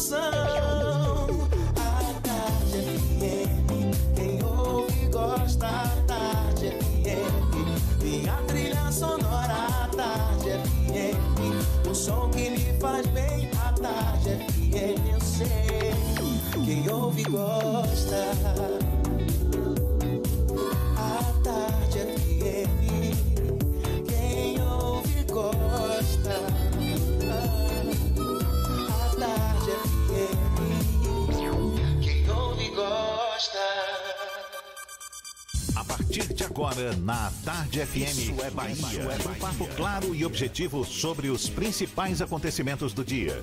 emoção. A Tarde FM, quem ouve gosta. A Tarde FM, minha trilha sonora. A Tarde FM, o som que me faz bem. A Tarde FM, eu sei, quem ouve gosta. Agora, na Tarde FM, Isso é Bahia. Um papo claro e objetivo sobre os principais acontecimentos do dia.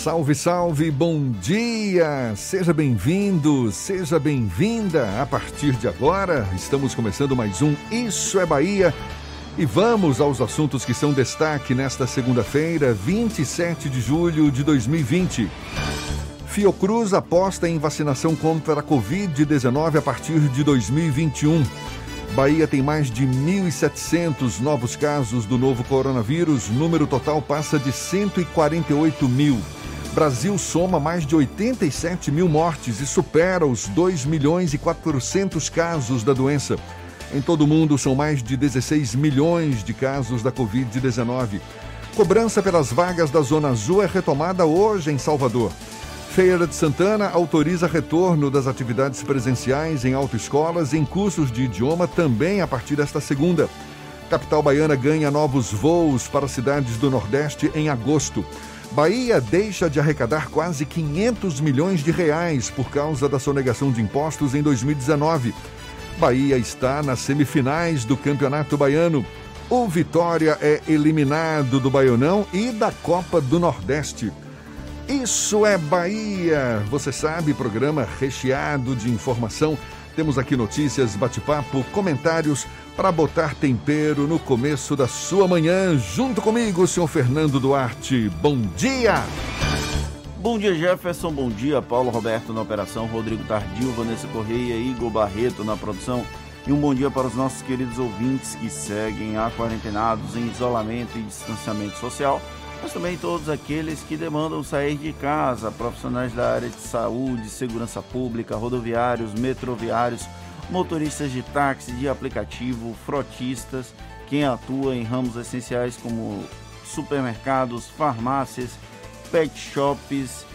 Salve, salve, bom dia! Seja bem-vindo, seja bem-vinda. A partir de agora, estamos começando mais um Isso é Bahia. E vamos aos assuntos que são destaque nesta segunda-feira, 27 de julho de 2020. Fiocruz aposta em vacinação contra a Covid-19 a partir de 2021. Bahia tem mais de 1.700 novos casos do novo coronavírus, número total passa de 148 mil. Brasil soma mais de 87 mil mortes e supera os 2 milhões e 400 casos da doença. Em todo o mundo, são mais de 16 milhões de casos da Covid-19. Cobrança pelas vagas da Zona Azul é retomada hoje em Salvador. Feira de Santana autoriza retorno das atividades presenciais em autoescolas e em cursos de idioma também a partir desta segunda. Capital baiana ganha novos voos para cidades do Nordeste em agosto. Bahia deixa de arrecadar quase 500 milhões de reais por causa da sonegação de impostos em 2019. Bahia está nas semifinais do Campeonato Baiano. O Vitória é eliminado do Baianão e da Copa do Nordeste. Isso é Bahia! Você sabe, programa recheado de informação. Temos aqui notícias, bate-papo, comentários para botar tempero no começo da sua manhã. Junto comigo, senhor Fernando Duarte. Bom dia! Bom dia, Jefferson. Bom dia, Paulo Roberto na operação, Rodrigo Tardio, Vanessa Correia, Igor Barreto na produção. E um bom dia para os nossos queridos ouvintes que seguem a quarentenados em isolamento e distanciamento social, mas também todos aqueles que demandam sair de casa, profissionais da área de saúde, segurança pública, rodoviários, metroviários, motoristas de táxi, de aplicativo, frotistas, quem atua em ramos essenciais como supermercados, farmácias, pet shops,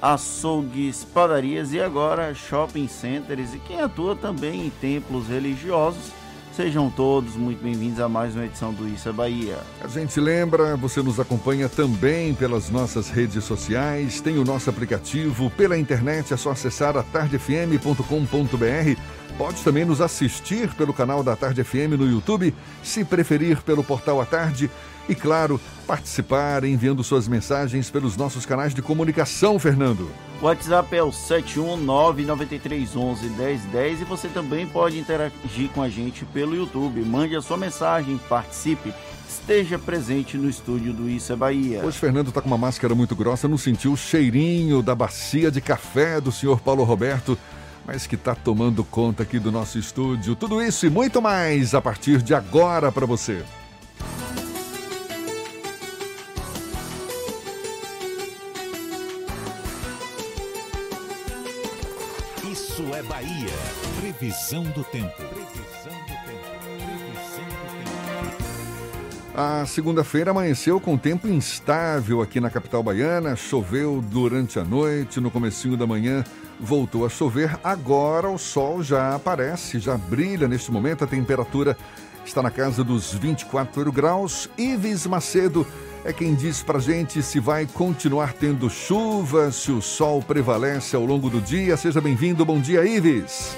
açougues, padarias e agora shopping centers e quem atua também em templos religiosos. Sejam todos muito bem-vindos a mais uma edição do Isso é Bahia. A gente lembra, você nos acompanha também pelas nossas redes sociais, tem o nosso aplicativo, pela internet é só acessar atardefm.com.br. Pode também nos assistir pelo canal da Tarde FM no YouTube, se preferir pelo portal A Tarde e, claro, participar enviando suas mensagens pelos nossos canais de comunicação, Fernando. O WhatsApp é o 71993111010 e você também pode interagir com a gente pelo YouTube. Mande a sua mensagem, participe, esteja presente no estúdio do Isso é Bahia. Hoje Fernando está com uma máscara muito grossa, não sentiu o cheirinho da bacia de café do senhor Paulo Roberto, mas que está tomando conta aqui do nosso estúdio. Tudo isso e muito mais a partir de agora para você. Isso é Bahia. Previsão do tempo. Previsão do tempo. Previsão do tempo. A segunda-feira amanheceu com tempo instável aqui na capital baiana, choveu durante a noite, no comecinho da manhã voltou a chover. Agora o sol já aparece, já brilha neste momento, a temperatura está na casa dos 24 graus. Ives Macedo é quem diz pra gente se vai continuar tendo chuva, se o sol prevalece ao longo do dia. Seja bem-vindo, bom dia, Ives.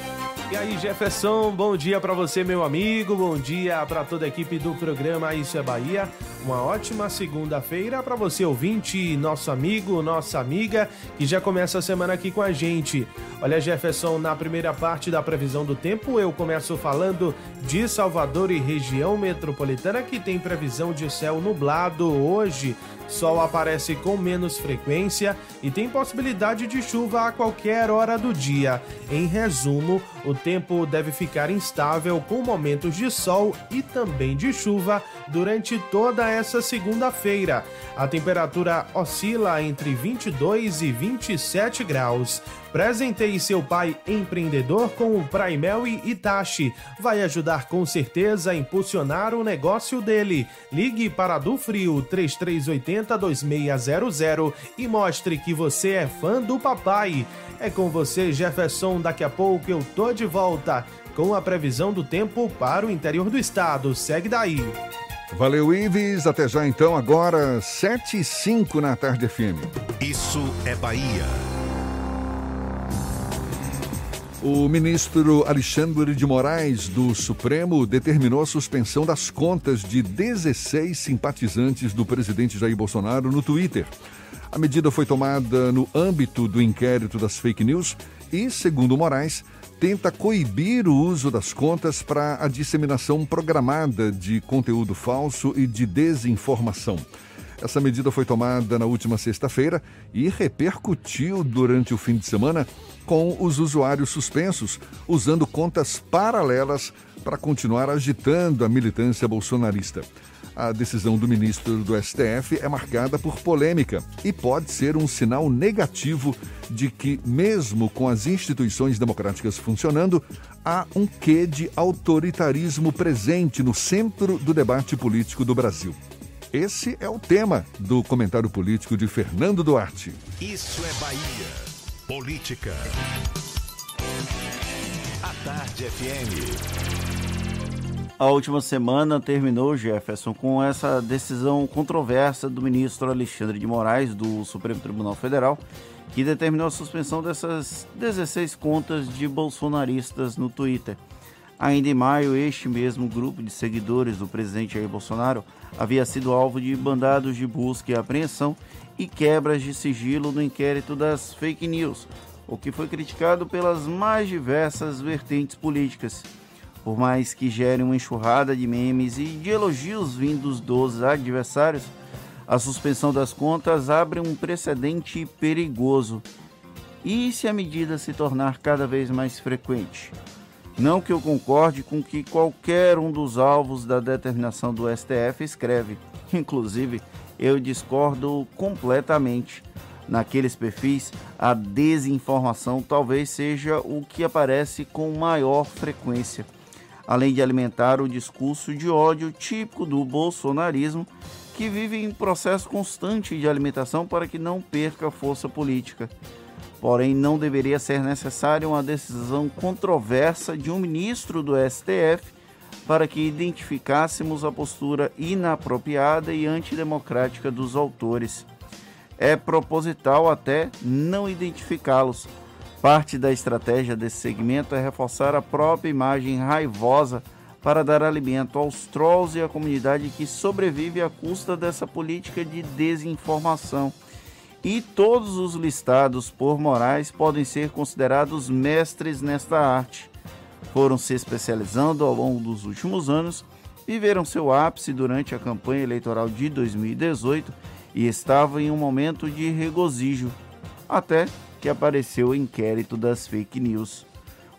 E aí, Jefferson, bom dia para você, meu amigo. Bom dia para toda a equipe do programa Isso é Bahia. Uma ótima segunda-feira para você, ouvinte, nosso amigo, nossa amiga, que já começa a semana aqui com a gente. Olha, Jefferson, na primeira parte da previsão do tempo, eu começo falando de Salvador e região metropolitana, que tem previsão de céu nublado hoje. Sol aparece com menos frequência e tem possibilidade de chuva a qualquer hora do dia. Em resumo, o tempo deve ficar instável com momentos de sol e também de chuva durante toda essa segunda-feira. A temperatura oscila entre 22 e 27 graus. Presenteie seu pai empreendedor com o Praimel e Itachi. Vai ajudar com certeza a impulsionar o negócio dele. Ligue para do Frio 3380 2600 e mostre que você é fã do papai. É com você, Jefferson. Daqui a pouco eu tô de volta com a previsão do tempo para o interior do estado. Segue daí. Valeu, Ives. Até já então, agora 7 e 5 na tarde FM. Isso é Bahia. O ministro Alexandre de Moraes, do Supremo, determinou a suspensão das contas de 16 simpatizantes do presidente Jair Bolsonaro no Twitter. A medida foi tomada no âmbito do inquérito das fake news e, segundo Moraes, tenta coibir o uso das contas para a disseminação programada de conteúdo falso e de desinformação. Essa medida foi tomada na última sexta-feira e repercutiu durante o fim de semana com os usuários suspensos, usando contas paralelas para continuar agitando a militância bolsonarista. A decisão do ministro do STF é marcada por polêmica e pode ser um sinal negativo de que, mesmo com as instituições democráticas funcionando, há um quê de autoritarismo presente no centro do debate político do Brasil. Esse é o tema do comentário político de Fernando Duarte. Isso é Bahia. Política. A Tarde FM. A última semana terminou, Jefferson, com essa decisão controversa do ministro Alexandre de Moraes, do Supremo Tribunal Federal, que determinou a suspensão dessas 16 contas de bolsonaristas no Twitter. Ainda em maio, este mesmo grupo de seguidores do presidente Jair Bolsonaro havia sido alvo de bandados de busca e apreensão e quebras de sigilo no inquérito das fake news, o que foi criticado pelas mais diversas vertentes políticas. Por mais que gere uma enxurrada de memes e de elogios vindos dos adversários, a suspensão das contas abre um precedente perigoso. E se a medida se tornar cada vez mais frequente? Não que eu concorde com que qualquer um dos alvos da determinação do STF escreve. Inclusive, eu discordo completamente. Naqueles perfis, a desinformação talvez seja o que aparece com maior frequência, além de alimentar o discurso de ódio típico do bolsonarismo, que vive em processo constante de alimentação para que não perca força política. Porém, não deveria ser necessária uma decisão controversa de um ministro do STF para que identificássemos a postura inapropriada e antidemocrática dos autores. É proposital até não identificá-los. Parte da estratégia desse segmento é reforçar a própria imagem raivosa para dar alimento aos trolls e à comunidade que sobrevive à custa dessa política de desinformação e todos os listados por Moraes podem ser considerados mestres nesta arte. Foram se especializando ao longo dos últimos anos, viveram seu ápice durante a campanha eleitoral de 2018 e estavam em um momento de regozijo, até que apareceu o inquérito das fake news.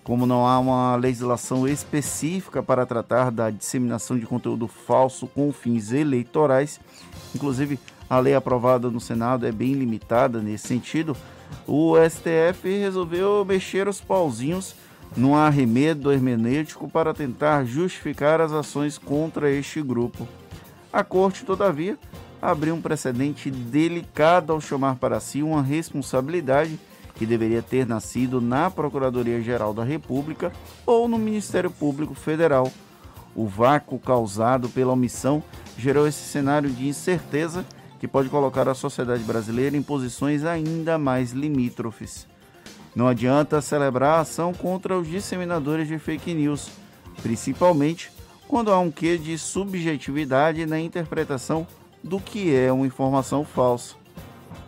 Como não há uma legislação específica para tratar da disseminação de conteúdo falso com fins eleitorais, inclusive a lei aprovada no Senado é bem limitada nesse sentido, o STF resolveu mexer os pauzinhos num arremedo hermenêutico para tentar justificar as ações contra este grupo. A corte, todavia, abriu um precedente delicado ao chamar para si uma responsabilidade que deveria ter nascido na Procuradoria-Geral da República ou no Ministério Público Federal. O vácuo causado pela omissão gerou esse cenário de incerteza que pode colocar a sociedade brasileira em posições ainda mais limítrofes. Não adianta celebrar a ação contra os disseminadores de fake news, principalmente quando há um quê de subjetividade na interpretação do que é uma informação falsa.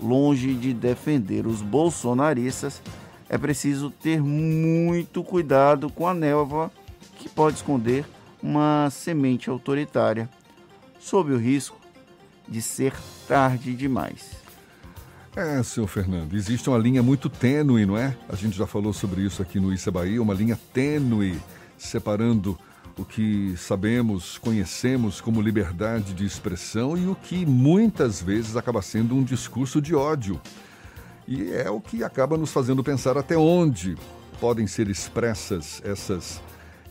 Longe de defender os bolsonaristas, é preciso ter muito cuidado com a névoa que pode esconder uma semente autoritária, sob o risco de ser tarde demais. É, senhor Fernando, existe uma linha muito tênue, não é? A gente já falou sobre isso aqui no Issa Bahia, uma linha tênue separando o que sabemos, conhecemos como liberdade de expressão e o que muitas vezes acaba sendo um discurso de ódio. E é o que acaba nos fazendo pensar até onde podem ser expressas essas,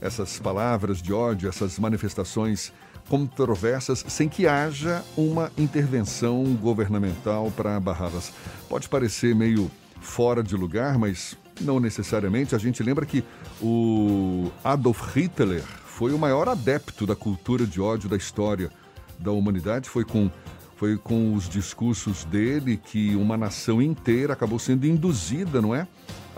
essas palavras de ódio, essas manifestações controversas sem que haja uma intervenção governamental para barrá-las. Pode parecer meio fora de lugar, mas não necessariamente. A gente lembra que o Adolf Hitler foi o maior adepto da cultura de ódio da história da humanidade. Foi com, foi com os discursos dele que uma nação inteira acabou sendo induzida, não é?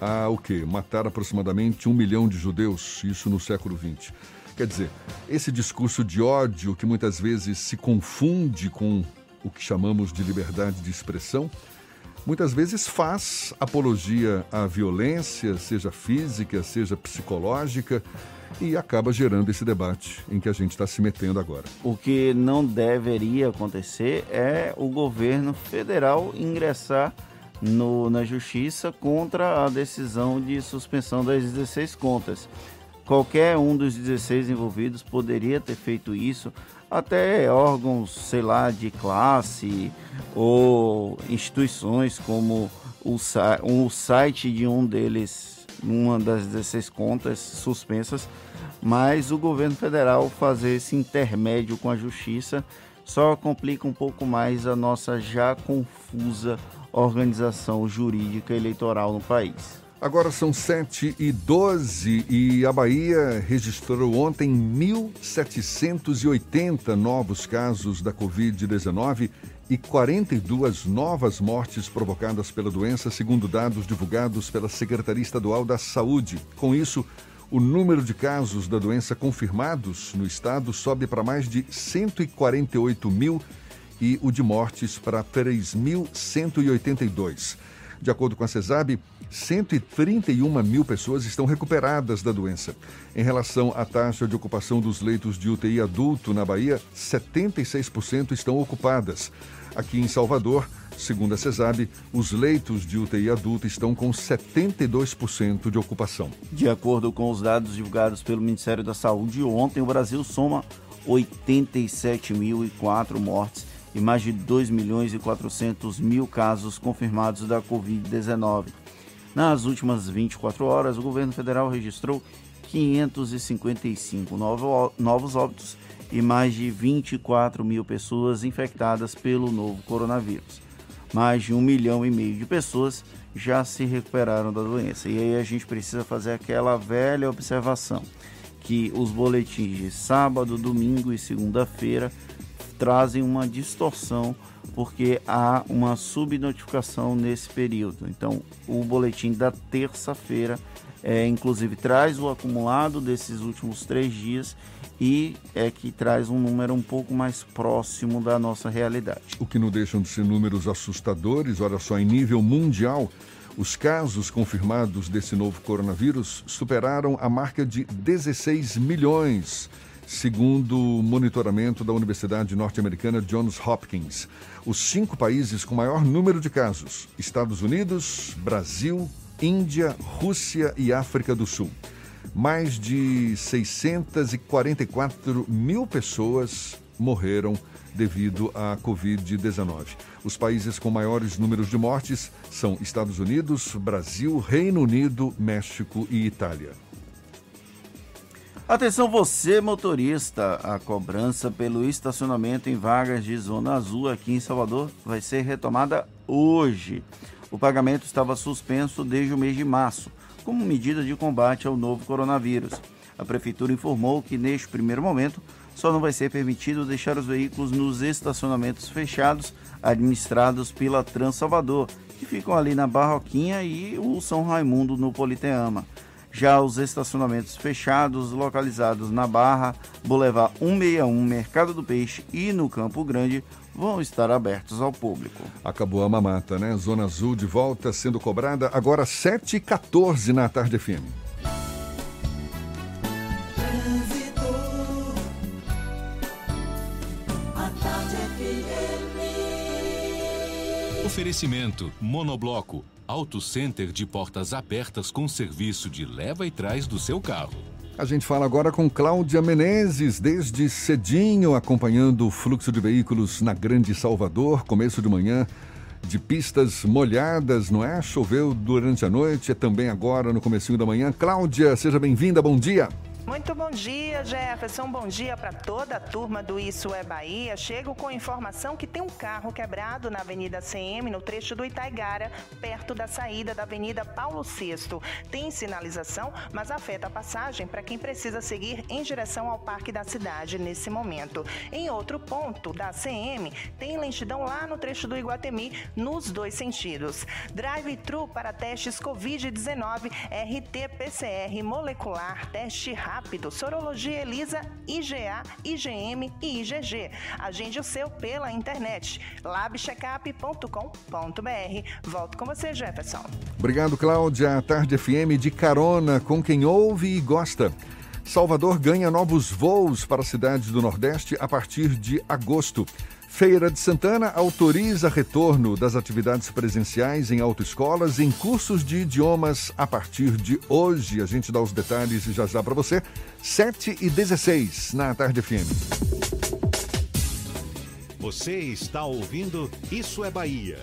A o quê? Matar aproximadamente um milhão de judeus, isso no século XX. Quer dizer, esse discurso de ódio que muitas vezes se confunde com o que chamamos de liberdade de expressão, muitas vezes faz apologia à violência, seja física, seja psicológica, e acaba gerando esse debate em que a gente está se metendo agora. O que não deveria acontecer é o governo federal ingressar no, na justiça contra a decisão de suspensão das 16 contas. Qualquer um dos 16 envolvidos poderia ter feito isso, até órgãos, sei lá, de classe ou instituições como o, o site de um deles, uma das 16 contas suspensas, mas o governo federal fazer esse intermédio com a justiça só complica um pouco mais a nossa já confusa organização jurídica eleitoral no país. Agora são 7 e 12 e a Bahia registrou ontem 1.780 novos casos da Covid-19 e 42 novas mortes provocadas pela doença, segundo dados divulgados pela Secretaria Estadual da Saúde. Com isso, o número de casos da doença confirmados no estado sobe para mais de 148 mil e o de mortes para 3.182. De acordo com a CESAB, 131 mil pessoas estão recuperadas da doença. Em relação à taxa de ocupação dos leitos de UTI adulto na Bahia, 76% estão ocupadas. Aqui em Salvador, segundo a CESAB, os leitos de UTI adulto estão com 72% de ocupação. De acordo com os dados divulgados pelo Ministério da Saúde, ontem o Brasil soma 87.004 mortes e mais de 2 milhões e 400 mil casos confirmados da Covid-19. Nas últimas 24 horas, o governo federal registrou 555 novos óbitos e mais de 24 mil pessoas infectadas pelo novo coronavírus. Mais de um milhão e meio de pessoas já se recuperaram da doença. E aí a gente precisa fazer aquela velha observação que os boletins de sábado, domingo e segunda-feira trazem uma distorção porque há uma subnotificação nesse período. Então, o boletim da terça-feira, é, inclusive, traz o acumulado desses últimos três dias e é que traz um número um pouco mais próximo da nossa realidade. O que não deixam de ser números assustadores, olha só, em nível mundial. Os casos confirmados desse novo coronavírus superaram a marca de 16 milhões segundo o monitoramento da Universidade Norte-Americana Johns Hopkins. Os cinco países com maior número de casos: Estados Unidos, Brasil, Índia, Rússia e África do Sul. Mais de 644 mil pessoas morreram devido à Covid-19. Os países com maiores números de mortes são Estados Unidos, Brasil, Reino Unido, México e Itália. Atenção você motorista, a cobrança pelo estacionamento em vagas de zona azul aqui em Salvador vai ser retomada hoje. O pagamento estava suspenso desde o mês de março, como medida de combate ao novo coronavírus. A prefeitura informou que neste primeiro momento só não vai ser permitido deixar os veículos nos estacionamentos fechados administrados pela Trans Salvador, que ficam ali na Barroquinha e o São Raimundo no Politeama. Já os estacionamentos fechados, localizados na Barra, Boulevard 161, Mercado do Peixe e no Campo Grande, vão estar abertos ao público. Acabou a mamata, né? Zona Azul de volta sendo cobrada agora 7h14 na tarde FM. Oferecimento Monobloco, Auto Center de portas abertas com serviço de leva e trás do seu carro. A gente fala agora com Cláudia Menezes, desde cedinho, acompanhando o fluxo de veículos na Grande Salvador, começo de manhã, de pistas molhadas, não é? Choveu durante a noite, é também agora no comecinho da manhã. Cláudia, seja bem-vinda, bom dia. Muito bom dia, Jefferson. Bom dia para toda a turma do Isso é Bahia. Chego com informação que tem um carro quebrado na Avenida CM, no trecho do Itaigara, perto da saída da Avenida Paulo VI. Tem sinalização, mas afeta a passagem para quem precisa seguir em direção ao Parque da Cidade nesse momento. Em outro ponto da CM, tem lentidão lá no trecho do Iguatemi, nos dois sentidos. Drive-thru para testes Covid-19, RT-PCR molecular, teste rápido rápido. Sorologia Elisa, IGA, IgM e IgG. Agende o seu pela internet. labcheckup.com.br. Volto com você, Jefferson. Obrigado, Cláudia. Tarde FM de carona com quem ouve e gosta. Salvador ganha novos voos para cidades do Nordeste a partir de agosto. Feira de Santana autoriza retorno das atividades presenciais em autoescolas em cursos de idiomas a partir de hoje. A gente dá os detalhes já já para você. 7 e 16 na Tarde FM. Você está ouvindo Isso é Bahia.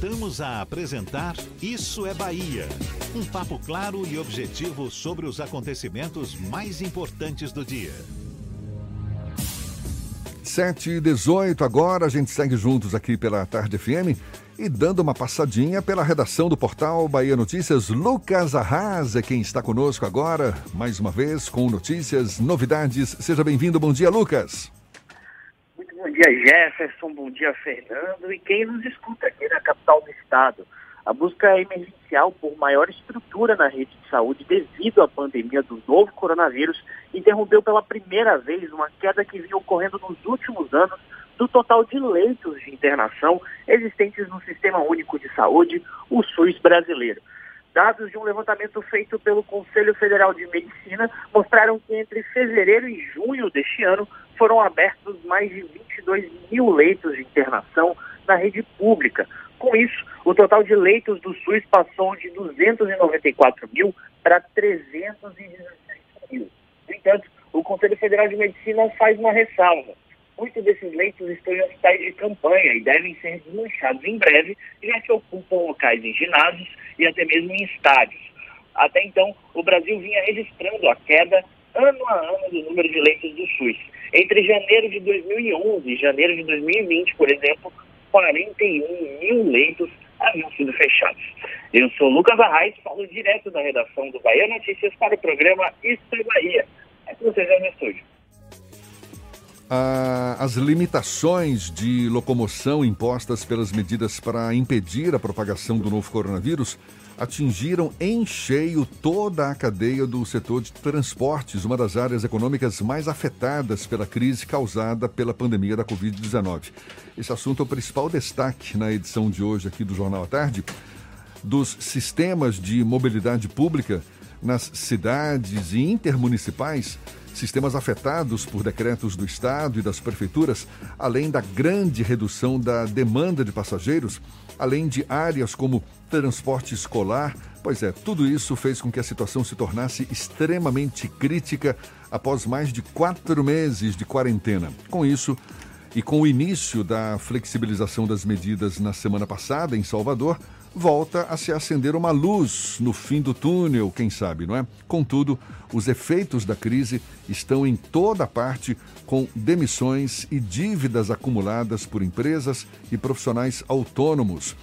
Voltamos a apresentar Isso é Bahia. Um papo claro e objetivo sobre os acontecimentos mais importantes do dia. 7 e 18 agora, a gente segue juntos aqui pela Tarde FM e dando uma passadinha pela redação do portal Bahia Notícias, Lucas Arras é quem está conosco agora, mais uma vez com notícias, novidades. Seja bem-vindo, bom dia, Lucas. Dia, Jefferson, bom dia, Fernando e quem nos escuta aqui na capital do estado. A busca é emergencial por maior estrutura na rede de saúde devido à pandemia do novo coronavírus interrompeu pela primeira vez uma queda que vinha ocorrendo nos últimos anos do total de leitos de internação existentes no Sistema Único de Saúde, o SUS brasileiro. Dados de um levantamento feito pelo Conselho Federal de Medicina mostraram que entre fevereiro e junho deste ano foram abertos mais de 22 mil leitos de internação na rede pública. Com isso, o total de leitos do SUS passou de 294 mil para 316 mil. No entanto, o Conselho Federal de Medicina faz uma ressalva. Muitos desses leitos estão em hospitais de campanha e devem ser desmanchados em breve, já que ocupam locais em ginásios e até mesmo em estádios. Até então, o Brasil vinha registrando a queda ano a ano do número de leitos do SUS. Entre janeiro de 2011 e janeiro de 2020, por exemplo, 41 mil leitos haviam sido fechados. Eu sou Lucas Arraes, falo direto da redação do Bahia Notícias para o programa Isso é Bahia. É com vocês no estúdio. As limitações de locomoção impostas pelas medidas para impedir a propagação do novo coronavírus atingiram em cheio toda a cadeia do setor de transportes, uma das áreas econômicas mais afetadas pela crise causada pela pandemia da Covid-19. Esse assunto é o principal destaque na edição de hoje aqui do Jornal à Tarde. Dos sistemas de mobilidade pública nas cidades e intermunicipais, sistemas afetados por decretos do Estado e das prefeituras, além da grande redução da demanda de passageiros, além de áreas como transporte escolar. Pois é, tudo isso fez com que a situação se tornasse extremamente crítica após mais de quatro meses de quarentena. Com isso, e com o início da flexibilização das medidas na semana passada em Salvador, volta a se acender uma luz no fim do túnel, quem sabe, não é? Contudo, os efeitos da crise estão em toda parte, com demissões e dívidas acumuladas por empresas e profissionais autônomos.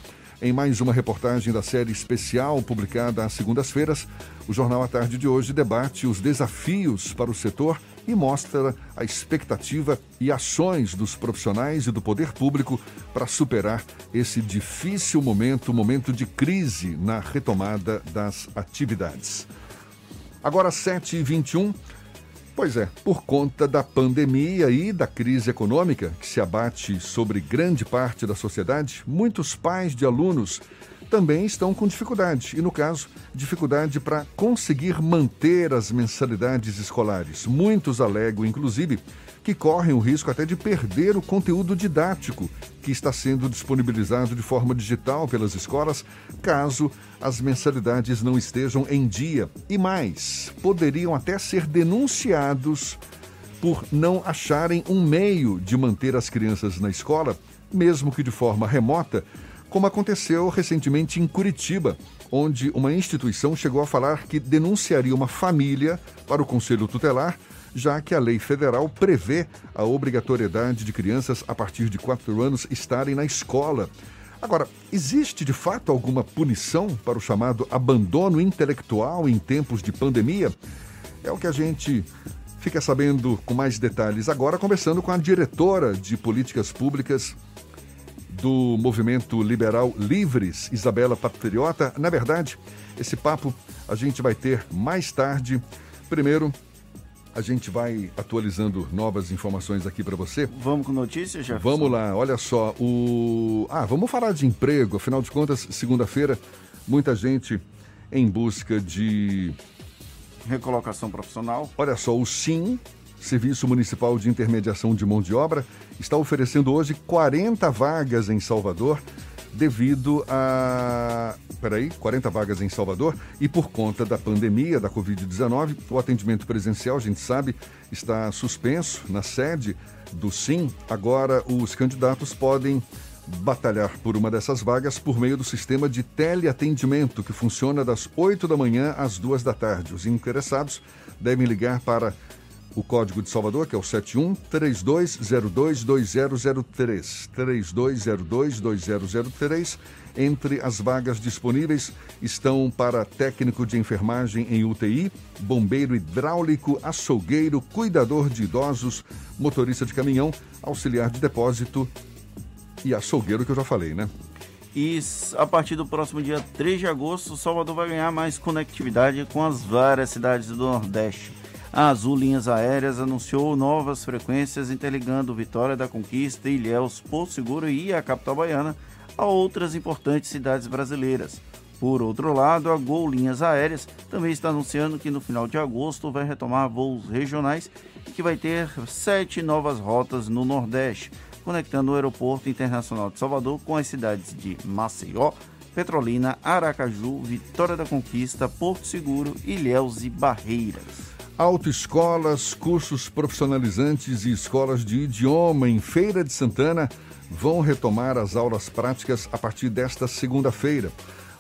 Em mais uma reportagem da série especial publicada às segundas-feiras, o Jornal à Tarde de hoje debate os desafios para o setor e mostra a expectativa e ações dos profissionais e do poder público para superar esse difícil momento, momento de crise na retomada das atividades. Agora, 7h21. Pois é, por conta da pandemia e da crise econômica que se abate sobre grande parte da sociedade, muitos pais de alunos também estão com dificuldade, e no caso, dificuldade para conseguir manter as mensalidades escolares. Muitos alegam, inclusive, que correm o risco até de perder o conteúdo didático que está sendo disponibilizado de forma digital pelas escolas, caso as mensalidades não estejam em dia. E mais, poderiam até ser denunciados por não acharem um meio de manter as crianças na escola, mesmo que de forma remota, como aconteceu recentemente em Curitiba, onde uma instituição chegou a falar que denunciaria uma família para o Conselho Tutelar, já que a lei federal prevê a obrigatoriedade de crianças a partir de 4 anos estarem na escola. Agora, existe de fato alguma punição para o chamado abandono intelectual em tempos de pandemia? É o que a gente fica sabendo com mais detalhes agora, conversando com a diretora de políticas públicas do movimento liberal Livres, Isabela Patriota. Na verdade, esse papo a gente vai ter mais tarde. Primeiro, a gente vai atualizando novas informações aqui para você. Vamos com notícias, já. Vamos lá, olha só. O... Ah, vamos falar de emprego. Afinal de contas, segunda-feira, muita gente em busca de. Recolocação profissional. Olha só, o SIM Serviço Municipal de Intermediação de Mão de Obra está oferecendo hoje 40 vagas em Salvador devido a. Peraí, 40 vagas em Salvador e por conta da pandemia da Covid-19, o atendimento presencial, a gente sabe, está suspenso na sede do SIM. Agora, os candidatos podem batalhar por uma dessas vagas por meio do sistema de teleatendimento que funciona das 8 da manhã às 2 da tarde. Os interessados devem ligar para o código de Salvador, que é o 71 3202 2003. 3202 2003. Entre as vagas disponíveis estão para técnico de enfermagem em UTI, bombeiro hidráulico, açougueiro, cuidador de idosos, motorista de caminhão, auxiliar de depósito e açougueiro, que eu já falei, né? E a partir do próximo dia 3 de agosto, Salvador vai ganhar mais conectividade com as várias cidades do Nordeste. A Azul Linhas Aéreas anunciou novas frequências interligando Vitória da Conquista, Ilhéus, Porto Seguro e a capital baiana a outras importantes cidades brasileiras. Por outro lado, a Gol Linhas Aéreas também está anunciando que no final de agosto vai retomar voos regionais e que vai ter sete novas rotas no Nordeste, conectando o Aeroporto Internacional de Salvador com as cidades de Maceió, Petrolina, Aracaju, Vitória da Conquista, Porto Seguro, Ilhéus e Barreiras. Autoescolas, cursos profissionalizantes e escolas de idioma em Feira de Santana vão retomar as aulas práticas a partir desta segunda-feira.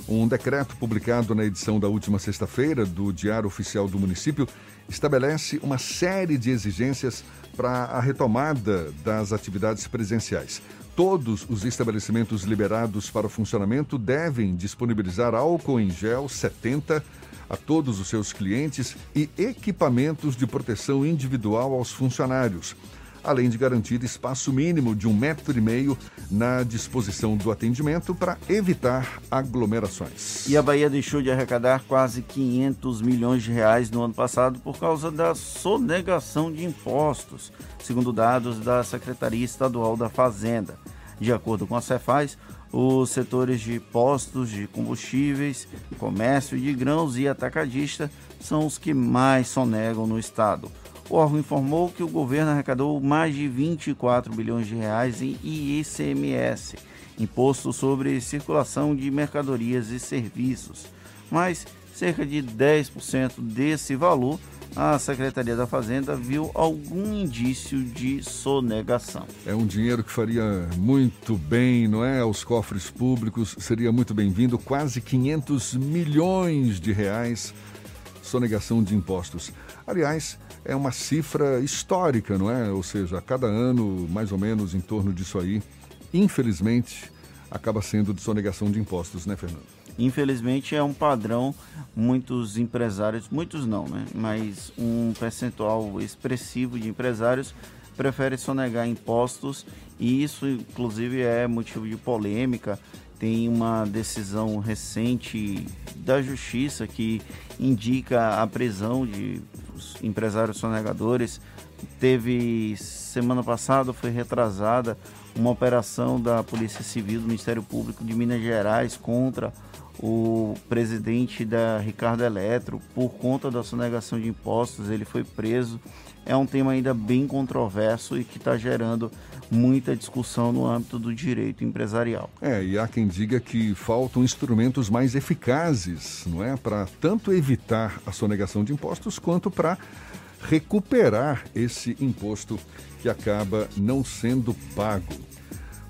Um decreto publicado na edição da última sexta-feira do Diário Oficial do Município estabelece uma série de exigências para a retomada das atividades presenciais. Todos os estabelecimentos liberados para o funcionamento devem disponibilizar álcool em gel 70 a todos os seus clientes e equipamentos de proteção individual aos funcionários, além de garantir espaço mínimo de um metro e meio na disposição do atendimento para evitar aglomerações. E a Bahia deixou de arrecadar quase 500 milhões de reais no ano passado por causa da sonegação de impostos, segundo dados da Secretaria Estadual da Fazenda. De acordo com a Cefaz, os setores de postos de combustíveis, comércio de grãos e atacadista são os que mais sonegam no estado. O órgão informou que o governo arrecadou mais de 24 bilhões de reais em ICMS, imposto sobre circulação de mercadorias e serviços, mas cerca de 10% desse valor a Secretaria da Fazenda viu algum indício de sonegação. É um dinheiro que faria muito bem, não é? Aos cofres públicos, seria muito bem-vindo, quase 500 milhões de reais sonegação de impostos. Aliás, é uma cifra histórica, não é? Ou seja, a cada ano, mais ou menos em torno disso aí, infelizmente, acaba sendo de sonegação de impostos, né, Fernando? Infelizmente é um padrão, muitos empresários, muitos não, né? Mas um percentual expressivo de empresários prefere sonegar impostos e isso inclusive é motivo de polêmica. Tem uma decisão recente da justiça que indica a prisão de empresários sonegadores. Teve semana passada, foi retrasada, uma operação da Polícia Civil do Ministério Público de Minas Gerais contra o presidente da Ricardo Eletro, por conta da sonegação de impostos, ele foi preso. É um tema ainda bem controverso e que está gerando muita discussão no âmbito do direito empresarial. É, e há quem diga que faltam instrumentos mais eficazes, não é? Para tanto evitar a sonegação de impostos quanto para recuperar esse imposto que acaba não sendo pago.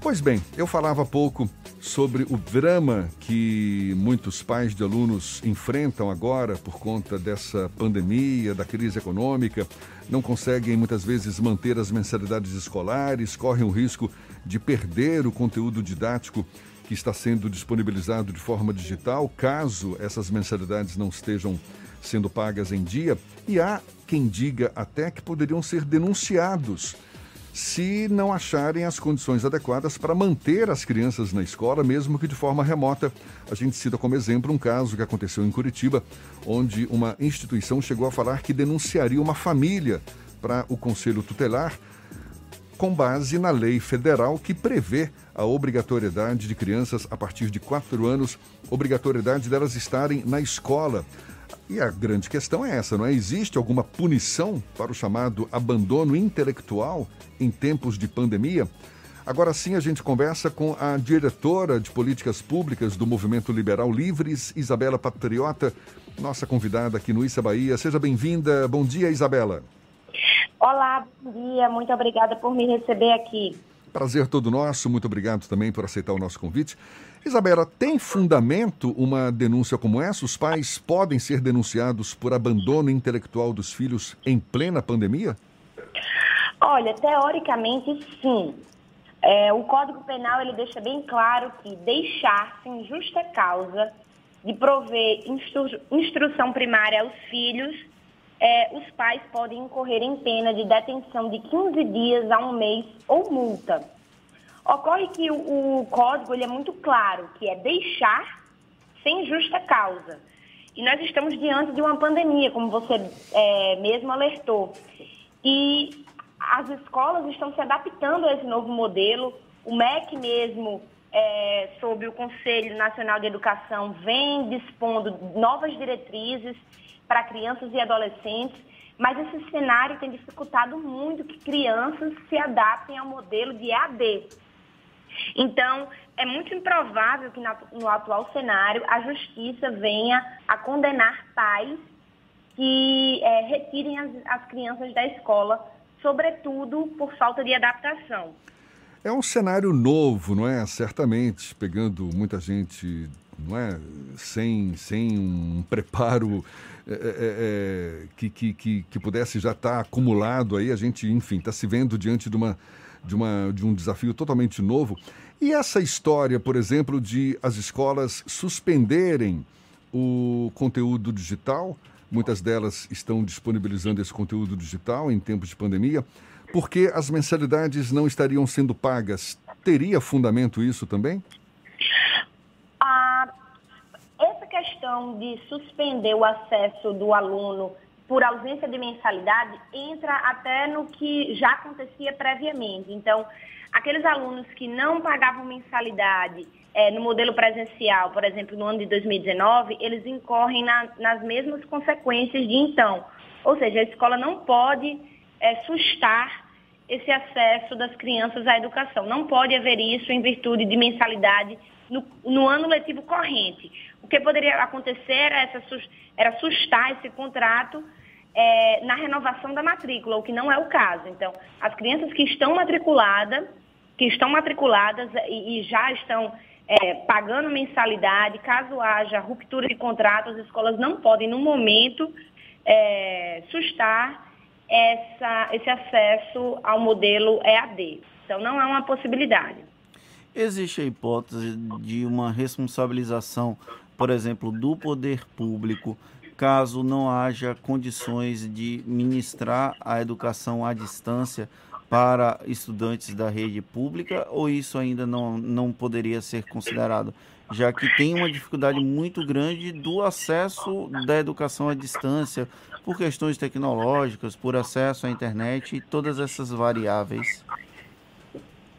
Pois bem, eu falava há pouco sobre o drama que muitos pais de alunos enfrentam agora por conta dessa pandemia, da crise econômica, não conseguem muitas vezes manter as mensalidades escolares, correm o risco de perder o conteúdo didático que está sendo disponibilizado de forma digital, caso essas mensalidades não estejam sendo pagas em dia, e há quem diga até que poderiam ser denunciados se não acharem as condições adequadas para manter as crianças na escola, mesmo que de forma remota. A gente cita como exemplo um caso que aconteceu em Curitiba, onde uma instituição chegou a falar que denunciaria uma família para o conselho tutelar com base na lei federal que prevê a obrigatoriedade de crianças a partir de 4 anos, obrigatoriedade delas estarem na escola. E a grande questão é essa, não é? Existe alguma punição para o chamado abandono intelectual em tempos de pandemia? Agora sim a gente conversa com a diretora de políticas públicas do Movimento Liberal Livres, Isabela Patriota, nossa convidada aqui no Issa Bahia. Seja bem-vinda. Bom dia, Isabela. Olá, bom dia. Muito obrigada por me receber aqui. Prazer todo nosso. Muito obrigado também por aceitar o nosso convite. Isabela, tem fundamento uma denúncia como essa? Os pais podem ser denunciados por abandono intelectual dos filhos em plena pandemia? Olha, teoricamente sim. É, o Código Penal ele deixa bem claro que deixar sem justa causa de prover instru instrução primária aos filhos, é, os pais podem incorrer em pena de detenção de 15 dias a um mês ou multa. Ocorre que o, o código ele é muito claro, que é deixar sem justa causa. E nós estamos diante de uma pandemia, como você é, mesmo alertou. E as escolas estão se adaptando a esse novo modelo. O MEC mesmo é, sob o Conselho Nacional de Educação, vem dispondo novas diretrizes para crianças e adolescentes, mas esse cenário tem dificultado muito que crianças se adaptem ao modelo de AD. Então, é muito improvável que no atual cenário a justiça venha a condenar pais que é, retirem as, as crianças da escola, sobretudo por falta de adaptação. É um cenário novo, não é? Certamente, pegando muita gente, não é? Sem, sem um preparo é, é, é que, que, que, que, pudesse já estar tá acumulado aí, a gente, enfim, está se vendo diante de, uma, de, uma, de um desafio totalmente novo. E essa história, por exemplo, de as escolas suspenderem o conteúdo digital, muitas delas estão disponibilizando esse conteúdo digital em tempos de pandemia porque as mensalidades não estariam sendo pagas. Teria fundamento isso também? Ah, essa questão de suspender o acesso do aluno por ausência de mensalidade entra até no que já acontecia previamente. Então, aqueles alunos que não pagavam mensalidade é, no modelo presencial, por exemplo, no ano de 2019, eles incorrem na, nas mesmas consequências de então. Ou seja, a escola não pode é, sustar esse acesso das crianças à educação. Não pode haver isso em virtude de mensalidade no, no ano letivo corrente. O que poderia acontecer era, essa, era sustar esse contrato é, na renovação da matrícula, o que não é o caso. Então, as crianças que estão matriculadas, que estão matriculadas e, e já estão é, pagando mensalidade, caso haja ruptura de contrato, as escolas não podem, no momento, é, sustar essa, esse acesso ao modelo EAD. Então, não é uma possibilidade. Existe a hipótese de uma responsabilização, por exemplo, do poder público, caso não haja condições de ministrar a educação à distância para estudantes da rede pública, ou isso ainda não, não poderia ser considerado? Já que tem uma dificuldade muito grande do acesso da educação à distância, por questões tecnológicas, por acesso à internet e todas essas variáveis?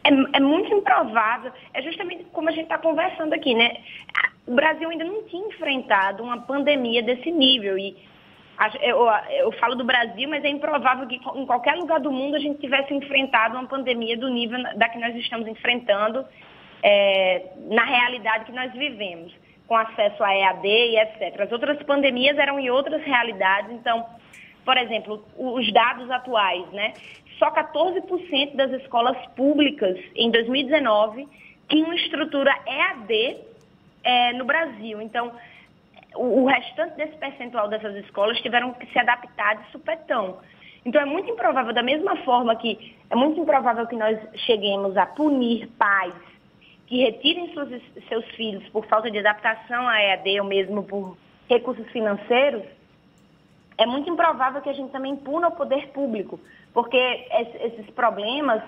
É, é muito improvável, é justamente como a gente está conversando aqui, né? O Brasil ainda não tinha enfrentado uma pandemia desse nível e eu, eu, falo do Brasil, mas é improvável que em qualquer lugar do mundo a gente tivesse enfrentado uma pandemia do nível da que nós estamos enfrentando é, na realidade que nós vivemos com acesso a EAD e etc. As outras pandemias eram em outras realidades, então, por exemplo, os dados atuais, né? Só 14% das escolas públicas em 2019 tinham estrutura EAD é, no Brasil. Então, o, restante desse percentual dessas escolas tiveram que se adaptar de supetão. Então, é muito improvável, da mesma forma que é muito improvável que nós cheguemos a punir pais que retirem seus, seus filhos por falta de adaptação à EAD ou mesmo por recursos financeiros, é muito improvável que a gente também puna o poder público, porque esses problemas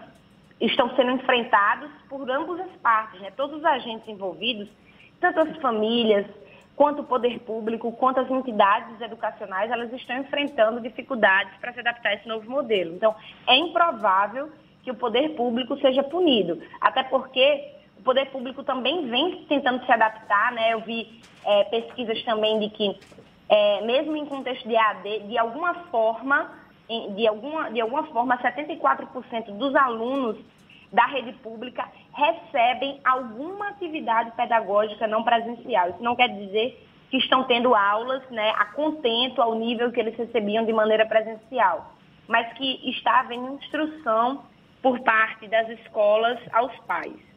estão sendo enfrentados por ambas as partes, né? todos os agentes envolvidos, tanto as famílias, quanto o poder público, quanto as entidades educacionais, elas estão enfrentando dificuldades para se adaptar a esse novo modelo. Então, é improvável que o poder público seja punido, até porque o poder público também vem tentando se adaptar, né? Eu vi é, pesquisas também de que, é, mesmo em contexto de AD, de alguma forma, de alguma, de alguma forma, 74% dos alunos da rede pública recebem alguma atividade pedagógica não presencial. Isso não quer dizer que estão tendo aulas né, a contento ao nível que eles recebiam de maneira presencial, mas que está havendo instrução por parte das escolas aos pais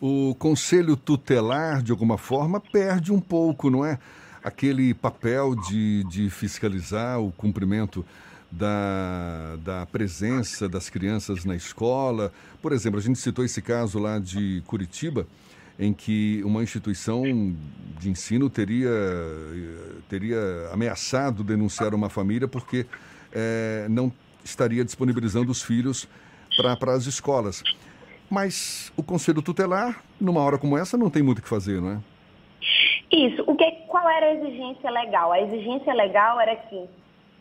o conselho tutelar, de alguma forma, perde um pouco, não é? Aquele papel de, de fiscalizar o cumprimento da, da presença das crianças na escola. Por exemplo, a gente citou esse caso lá de Curitiba, em que uma instituição de ensino teria, teria ameaçado denunciar uma família porque é, não estaria disponibilizando os filhos para as escolas. Mas o conselho tutelar, numa hora como essa, não tem muito o que fazer, não é? Isso. O que, qual era a exigência legal? A exigência legal era que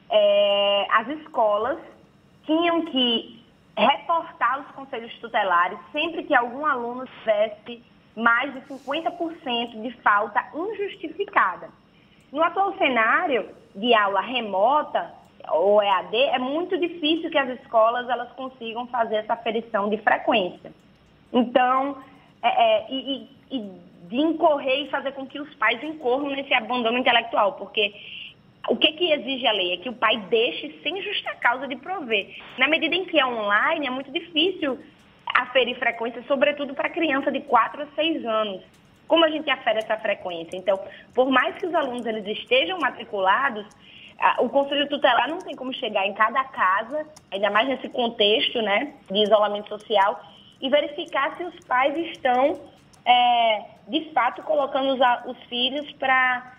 é, as escolas tinham que reportar os conselhos tutelares sempre que algum aluno tivesse mais de 50% de falta injustificada. No atual cenário de aula remota ou EAD, é muito difícil que as escolas elas consigam fazer essa aferição de frequência. Então, é, é, e, e de incorrer e fazer com que os pais incorram nesse abandono intelectual, porque o que, que exige a lei? É que o pai deixe sem justa causa de prover. Na medida em que é online, é muito difícil aferir frequência, sobretudo para criança de 4 a 6 anos. Como a gente afere essa frequência? Então, por mais que os alunos eles estejam matriculados, o Conselho Tutelar não tem como chegar em cada casa, ainda mais nesse contexto né, de isolamento social, e verificar se os pais estão, é, de fato, colocando os, os filhos para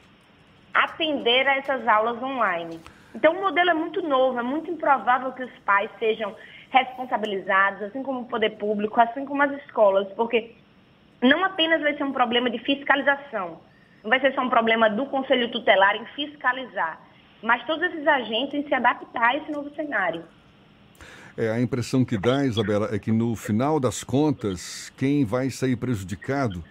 atender a essas aulas online. Então, o modelo é muito novo, é muito improvável que os pais sejam responsabilizados, assim como o poder público, assim como as escolas, porque não apenas vai ser um problema de fiscalização, não vai ser só um problema do Conselho Tutelar em fiscalizar, mas todos esses agentes em se adaptar a esse novo cenário. É, a impressão que dá, Isabela, é que no final das contas, quem vai sair prejudicado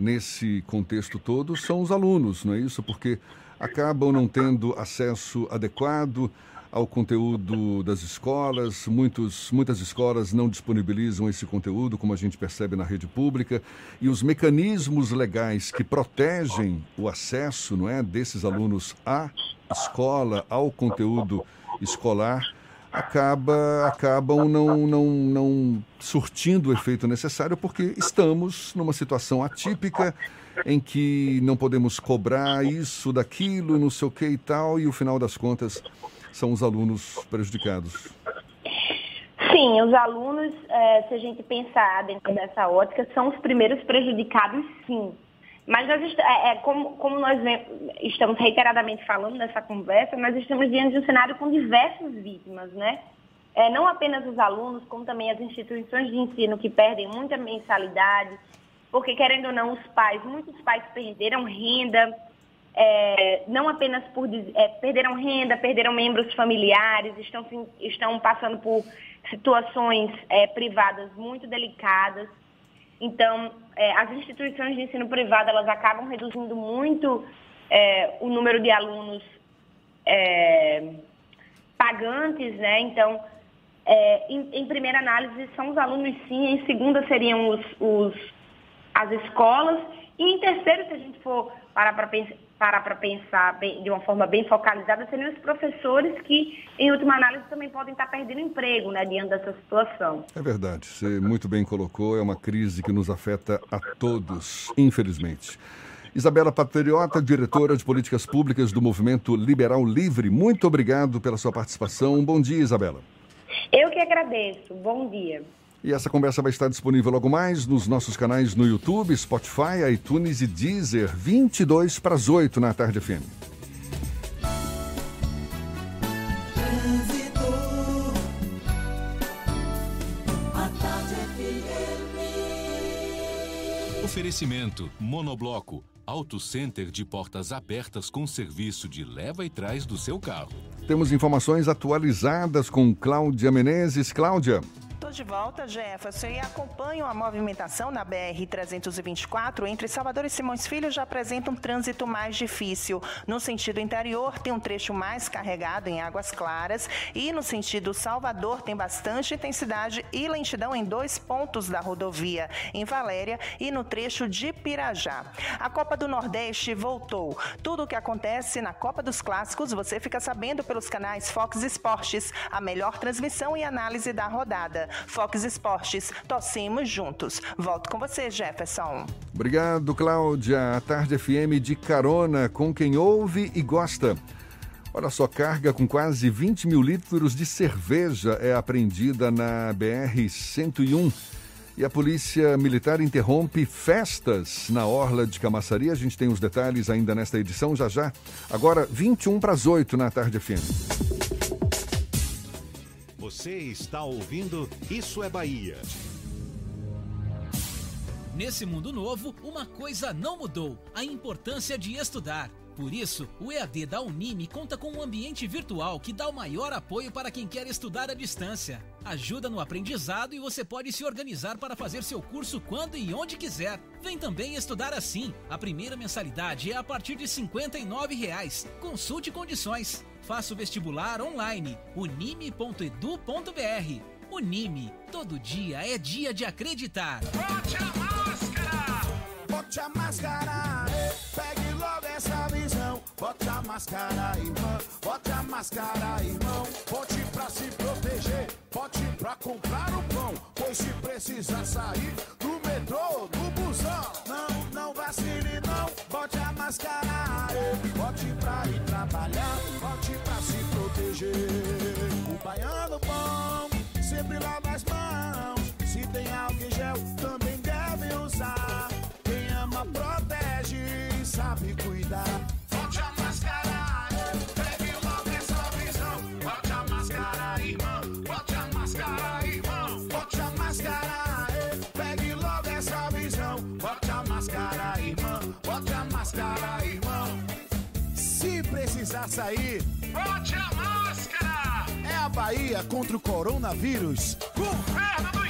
nesse contexto todo são os alunos, não é isso? Porque acabam não tendo acesso adequado ao conteúdo das escolas. Muitos, muitas escolas não disponibilizam esse conteúdo, como a gente percebe na rede pública, e os mecanismos legais que protegem o acesso, não é, desses alunos à escola, ao conteúdo escolar, acaba, acabam não, não, não surtindo o efeito necessário porque estamos numa situação atípica em que não podemos cobrar isso, daquilo, não sei o que e tal, e o final das contas são os alunos prejudicados. Sim, os alunos, é, se a gente pensar dentro dessa ótica, são os primeiros prejudicados, sim. Mas nós, é, é, como, como nós estamos reiteradamente falando nessa conversa, nós estamos diante de um cenário com diversas vítimas, né? É, não apenas os alunos, como também as instituições de ensino que perdem muita mensalidade, porque querendo ou não, os pais, muitos pais perderam renda, é, não apenas por é, perderam renda, perderam membros familiares, estão, estão passando por situações é, privadas muito delicadas. Então, é, as instituições de ensino privado elas acabam reduzindo muito é, o número de alunos é, pagantes, né? Então, é, em, em, primeira análise são os alunos sim, em segunda seriam os, os as escolas e em terceiro, se a gente for parar para pensar parar para pensar bem, de uma forma bem focalizada, seriam os professores que, em última análise, também podem estar perdendo emprego né, diante dessa situação. É verdade, você muito bem colocou, é uma crise que nos afeta a todos, infelizmente. Isabela Patriota, diretora de políticas públicas do Movimento Liberal Livre, muito obrigado pela sua participação. Bom dia, Isabela. Eu que agradeço. Bom dia. E essa conversa vai estar disponível logo mais nos nossos canais no YouTube, Spotify, iTunes e Deezer, 22 para as 8 na tarde FM. Oferecimento Monobloco, Auto Center de portas abertas com serviço de leva e trás do seu carro. Temos informações atualizadas com Cláudia Menezes. Cláudia. Estou de volta, Jefferson, e acompanho a movimentação na BR-324 entre Salvador e Simões Filho já apresenta um trânsito mais difícil. No sentido interior, tem um trecho mais carregado em Águas Claras e no sentido Salvador tem bastante intensidade e lentidão em dois pontos da rodovia, em Valéria e no trecho de Pirajá. A Copa do Nordeste voltou. Tudo o que acontece na Copa dos Clássicos você fica sabendo pelos canais Fox Esportes, a melhor transmissão e análise da rodada. Fox Esportes, torcemos juntos. Volto com você, Jefferson. Obrigado, Cláudia. A Tarde FM de carona com quem ouve e gosta. Olha só, carga com quase 20 mil litros de cerveja é apreendida na BR-101. E a Polícia Militar interrompe festas na Orla de Camaçari. A gente tem os detalhes ainda nesta edição, já já. Agora, 21 para as 8 na Tarde FM. Você está ouvindo Isso é Bahia. Nesse mundo novo, uma coisa não mudou: a importância de estudar. Por isso, o EAD da Unime conta com um ambiente virtual que dá o maior apoio para quem quer estudar à distância. Ajuda no aprendizado e você pode se organizar para fazer seu curso quando e onde quiser. Vem também estudar assim. A primeira mensalidade é a partir de 59 reais. Consulte condições. Faça o vestibular online. unime.edu.br. Unime. Todo dia é dia de acreditar. Bote a máscara! Bote a máscara! Pegue logo essa visão. Bote a máscara, irmão. Bote a máscara, irmão. Bote pra se proteger. Bote pra comprar o pão. Pois se precisar sair do metrô, do busão. Não, não vacile, não. Bote a máscara. Bote pra ir trabalhar. Bote O baiano bom sempre lava as mãos. Se tem álcool em gel, também deve usar. Quem ama, protege e sabe cuidar. Bahia contra o coronavírus. Governo do!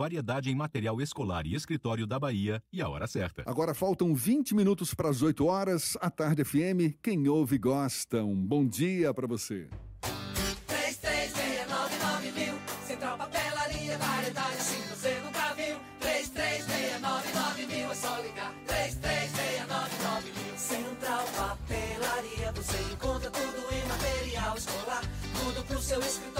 variedade em material escolar e escritório da Bahia e a hora certa. Agora faltam 20 minutos para as 8 horas. A Tarde FM, quem ouve gosta. Um bom dia para você. 3369 mil. Central Papelaria, variedade assim você nunca viu. 3369 mil, é só ligar. 3369 mil. Central Papelaria, você encontra tudo em material escolar. Tudo pro seu escritório,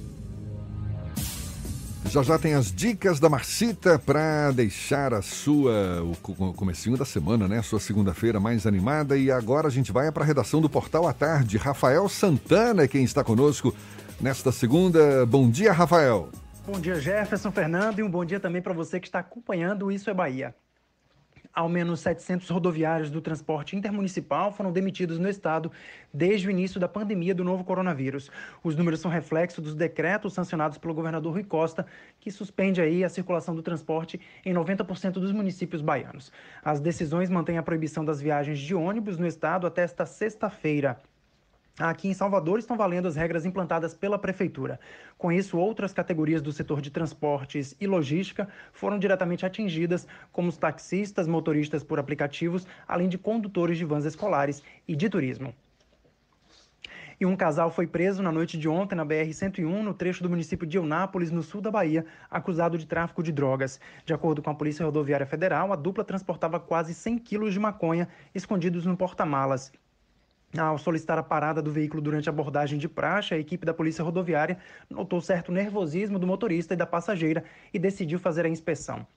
Já já tem as dicas da Marcita para deixar a sua o co- comecinho da semana, né? A sua segunda-feira mais animada e agora a gente vai para a redação do Portal à Tarde. Rafael Santana é quem está conosco nesta segunda. Bom dia, Rafael. Bom dia, Jefferson Fernando, e um bom dia também para você que está acompanhando Isso é Bahia. Ao menos 700 rodoviários do transporte intermunicipal foram demitidos no estado desde o início da pandemia do novo coronavírus. Os números são reflexo dos decretos sancionados pelo governador Rui Costa, que suspende aí a circulação do transporte em 90% dos municípios baianos. As decisões mantêm a proibição das viagens de ônibus no estado até esta sexta-feira. Aqui em Salvador estão valendo as regras implantadas pela Prefeitura. Com isso, outras categorias do setor de transportes e logística foram diretamente atingidas, como os taxistas, motoristas por aplicativos, além de condutores de vans escolares e de turismo. E um casal foi preso na noite de ontem na BR-101, no trecho do município de Eunápolis, no sul da Bahia, acusado de tráfico de drogas. De acordo com a Polícia Rodoviária Federal, a dupla transportava quase 100 quilos de maconha escondidos no porta-malas. Ao solicitar a parada do veículo durante a abordagem de praxe, a equipe da Polícia Rodoviária notou certo nervosismo do motorista e da passageira e decidiu fazer a inspeção.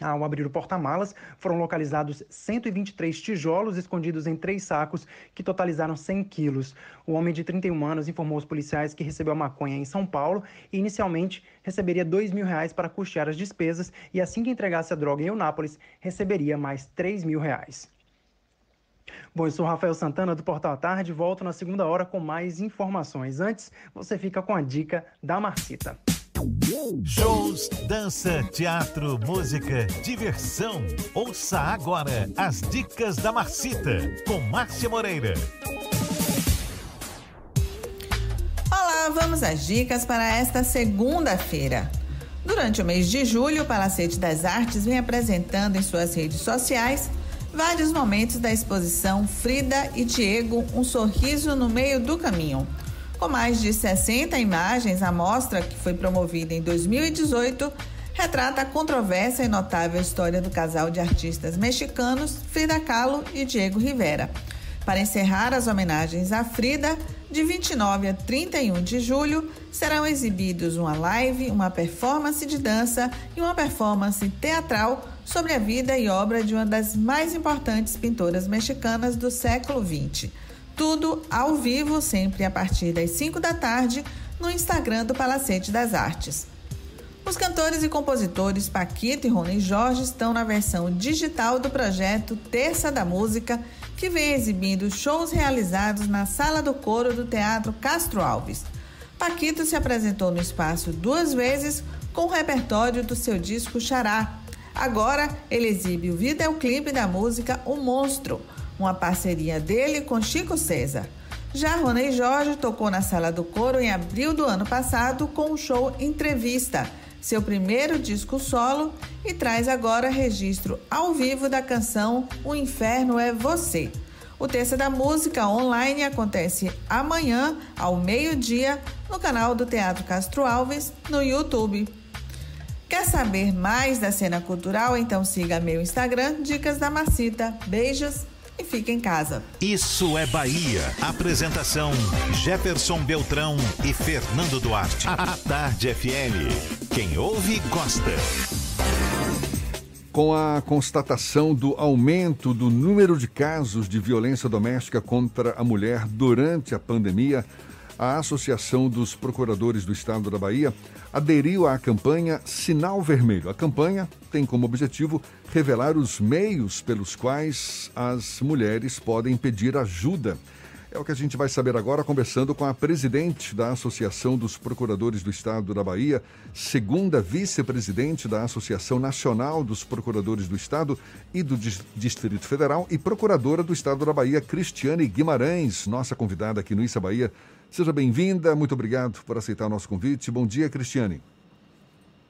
Ao abrir o porta-malas, foram localizados 123 tijolos escondidos em três sacos, que totalizaram 100 quilos. O homem de 31 anos informou aos policiais que recebeu a maconha em São Paulo e, inicialmente, receberia 2 mil reais para custear as despesas e, assim que entregasse a droga em Eunápolis, receberia mais 3 mil reais. Bom, eu sou Rafael Santana do Portal à Tarde, volto na segunda hora com mais informações. Antes, você fica com a dica da Marcita. Shows, dança, teatro, música, diversão. Ouça agora as dicas da Marcita com Márcia Moreira. Olá, vamos às dicas para esta segunda-feira. Durante o mês de julho, o Palacete das Artes vem apresentando em suas redes sociais vários momentos da exposição Frida e Diego, um sorriso no meio do caminho. Com mais de 60 imagens, a mostra, que foi promovida em 2018, retrata a controvérsia e notável história do casal de artistas mexicanos Frida Kahlo e Diego Rivera. Para encerrar as homenagens a Frida, de 29 a 31 de julho, serão exibidos uma live, uma performance de dança e uma performance teatral sobre a vida e obra de uma das mais importantes pintoras mexicanas do século XX. Tudo ao vivo, sempre a partir das 5 da tarde, no Instagram do Palacete das Artes. Os cantores e compositores Paquito e Rony Jorge estão na versão digital do projeto Terça da Música, que vem exibindo shows realizados na Sala do Coro do Teatro Castro Alves. Paquito se apresentou no espaço duas vezes com o repertório do seu disco Xará. Agora ele exibe o videoclipe da música O Monstro, uma parceria dele com Chico César. Já Rony Jorge tocou na Sala do Coro em abril do ano passado com o show Entrevista, seu primeiro disco solo, e traz agora registro ao vivo da canção O Inferno é Você. O Terça da Música online acontece amanhã, ao meio-dia, no canal do Teatro Castro Alves, no YouTube. Quer saber mais da cena cultural? Então siga meu Instagram, Dicas da Macita. Beijos e fique em casa. Isso é Bahia. Apresentação: Jefferson Beltrão e Fernando Duarte. A Tarde FM. Quem ouve, gosta. Com a constatação do aumento do número de casos de violência doméstica contra a mulher durante a pandemia, a Associação dos Procuradores do Estado da Bahia aderiu à campanha Sinal Vermelho. A campanha tem como objetivo revelar os meios pelos quais as mulheres podem pedir ajuda. É o que a gente vai saber agora, conversando com a presidente da Associação dos Procuradores do Estado da Bahia, segunda vice-presidente da Associação Nacional dos Procuradores do Estado e do Distrito Federal e procuradora do Estado da Bahia, Cristiane Guimarães, nossa convidada aqui no Issa Bahia. Seja bem-vinda, muito obrigado por aceitar o nosso convite. Bom dia, Cristiane.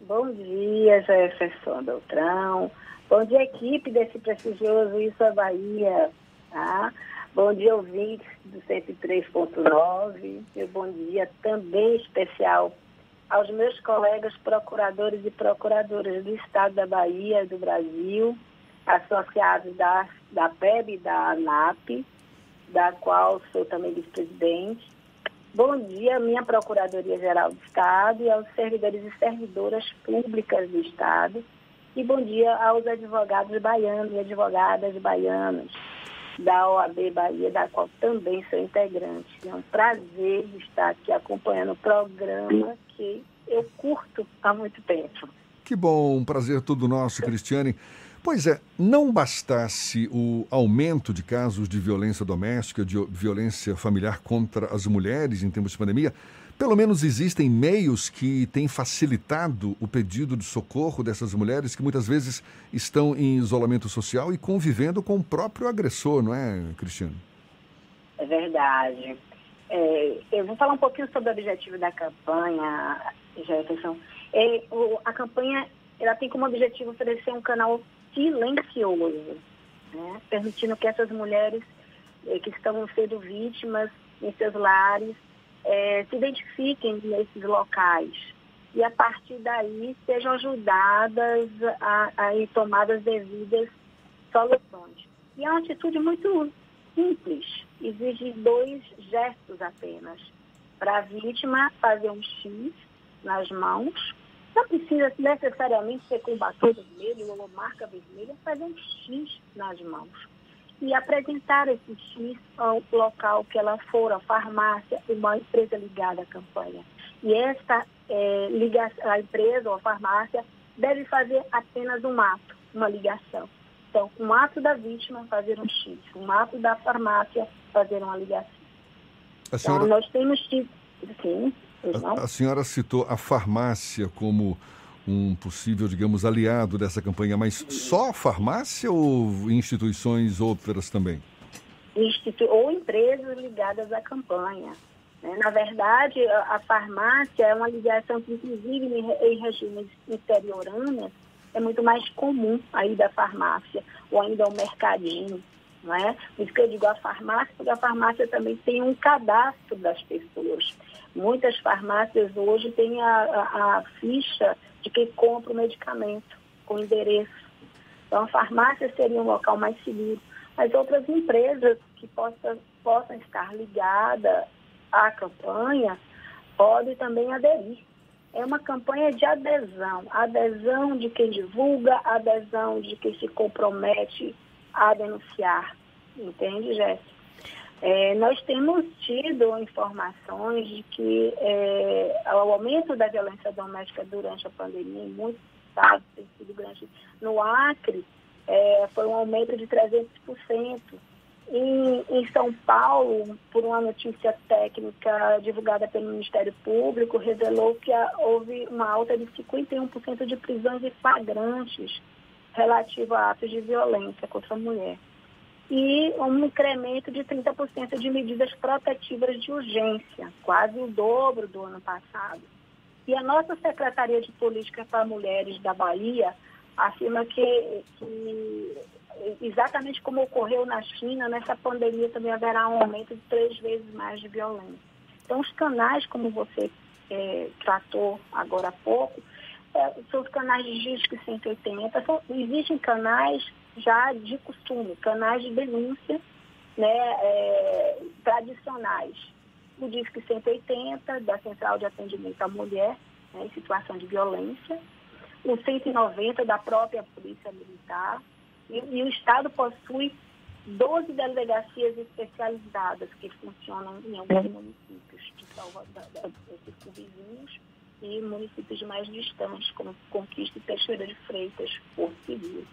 Bom dia, Jefferson Beltrão. Bom dia, equipe desse prestigioso Isso é Bahia. Tá? Bom dia, ouvintes do 103.9. E bom dia também especial aos meus colegas procuradores e procuradoras do Estado da Bahia, do Brasil, associados da, da PEB e da ANAP, da qual sou também vice-presidente. Bom dia, minha Procuradoria-Geral do Estado e aos servidores e servidoras públicas do Estado. E bom dia aos advogados baianos e advogadas baianas da OAB Bahia, da qual também sou integrante. É um prazer estar aqui acompanhando o programa que eu curto há muito tempo. Que bom, um prazer todo nosso, Cristiane. Pois é, não bastasse o aumento de casos de violência doméstica, de violência familiar contra as mulheres em tempos de pandemia, pelo menos existem meios que têm facilitado o pedido de socorro dessas mulheres que muitas vezes estão em isolamento social e convivendo com o próprio agressor, não é, Cristiano? É verdade. É, eu vou falar um pouquinho sobre o objetivo da campanha, Jefferson. É, o, a campanha ela tem como objetivo oferecer um canal silencioso, né? permitindo que essas mulheres eh, que estão sendo vítimas em seus lares eh, se identifiquem nesses locais e a partir daí sejam ajudadas a, a ir tomadas devidas soluções. E é uma atitude muito simples, exige dois gestos apenas. Para a vítima fazer um X nas mãos não precisa necessariamente ser com batom vermelho ou marca vermelha, fazer um X nas mãos e apresentar esse X ao local que ela for, a farmácia, uma empresa ligada à campanha. E esta é, ligação, a empresa ou a farmácia deve fazer apenas um ato, uma ligação. Então, um ato da vítima fazer um X, um ato da farmácia fazer uma ligação. Senhora... Então, nós temos que. Sim. A, a, senhora citou a farmácia como um possível, digamos, aliado dessa campanha, mas só a farmácia ou instituições outras também? Institu ou empresas ligadas à campanha. Né? Na verdade, a, farmácia é uma ligação que, inclusive, em, regimes interioranas, é muito mais comum aí da farmácia, ou ainda o mercadinho. Não é? Por isso que eu digo a farmácia, porque a farmácia também tem um cadastro das pessoas. Muitas farmácias hoje têm a, a, a ficha de quem compra o medicamento, com endereço. Então, a farmácia seria um local mais seguro. Mas outras empresas que possam, possam estar ligadas à campanha podem também aderir. É uma campanha de adesão, adesão de quem divulga, adesão de quem se compromete a denunciar. Entende, Jéssica? É, nós temos tido informações de que é, o aumento da violência doméstica durante a pandemia em muitos estados tem sido grande. No Acre, é, foi um aumento de 300%. Em, em São Paulo, por uma notícia técnica divulgada pelo Ministério Público, revelou que houve uma alta de 51% de prisões em flagrantes relativo a atos de violência contra a mulher. E um incremento de 30% de medidas protetivas de urgência, quase o dobro do ano passado. E a nossa Secretaria de Política para Mulheres da Bahia afirma que, que exatamente como ocorreu na China, nessa pandemia também haverá um aumento de três vezes mais de violência. Então, os canais, como você é, tratou agora há pouco, é, são os canais de Disque 180. São, existem canais já de costume, canais de denúncia né, é, tradicionais. O Disque 180, da Central de Atendimento à Mulher, né, em situação de violência. O 190 da própria Polícia Militar e, e o Estado possui 12 delegacias especializadas que funcionam em alguns municípios de Salvador, vizinhos, e municípios mais distantes, como Conquista e Teixeira de Freitas, Porto Civil.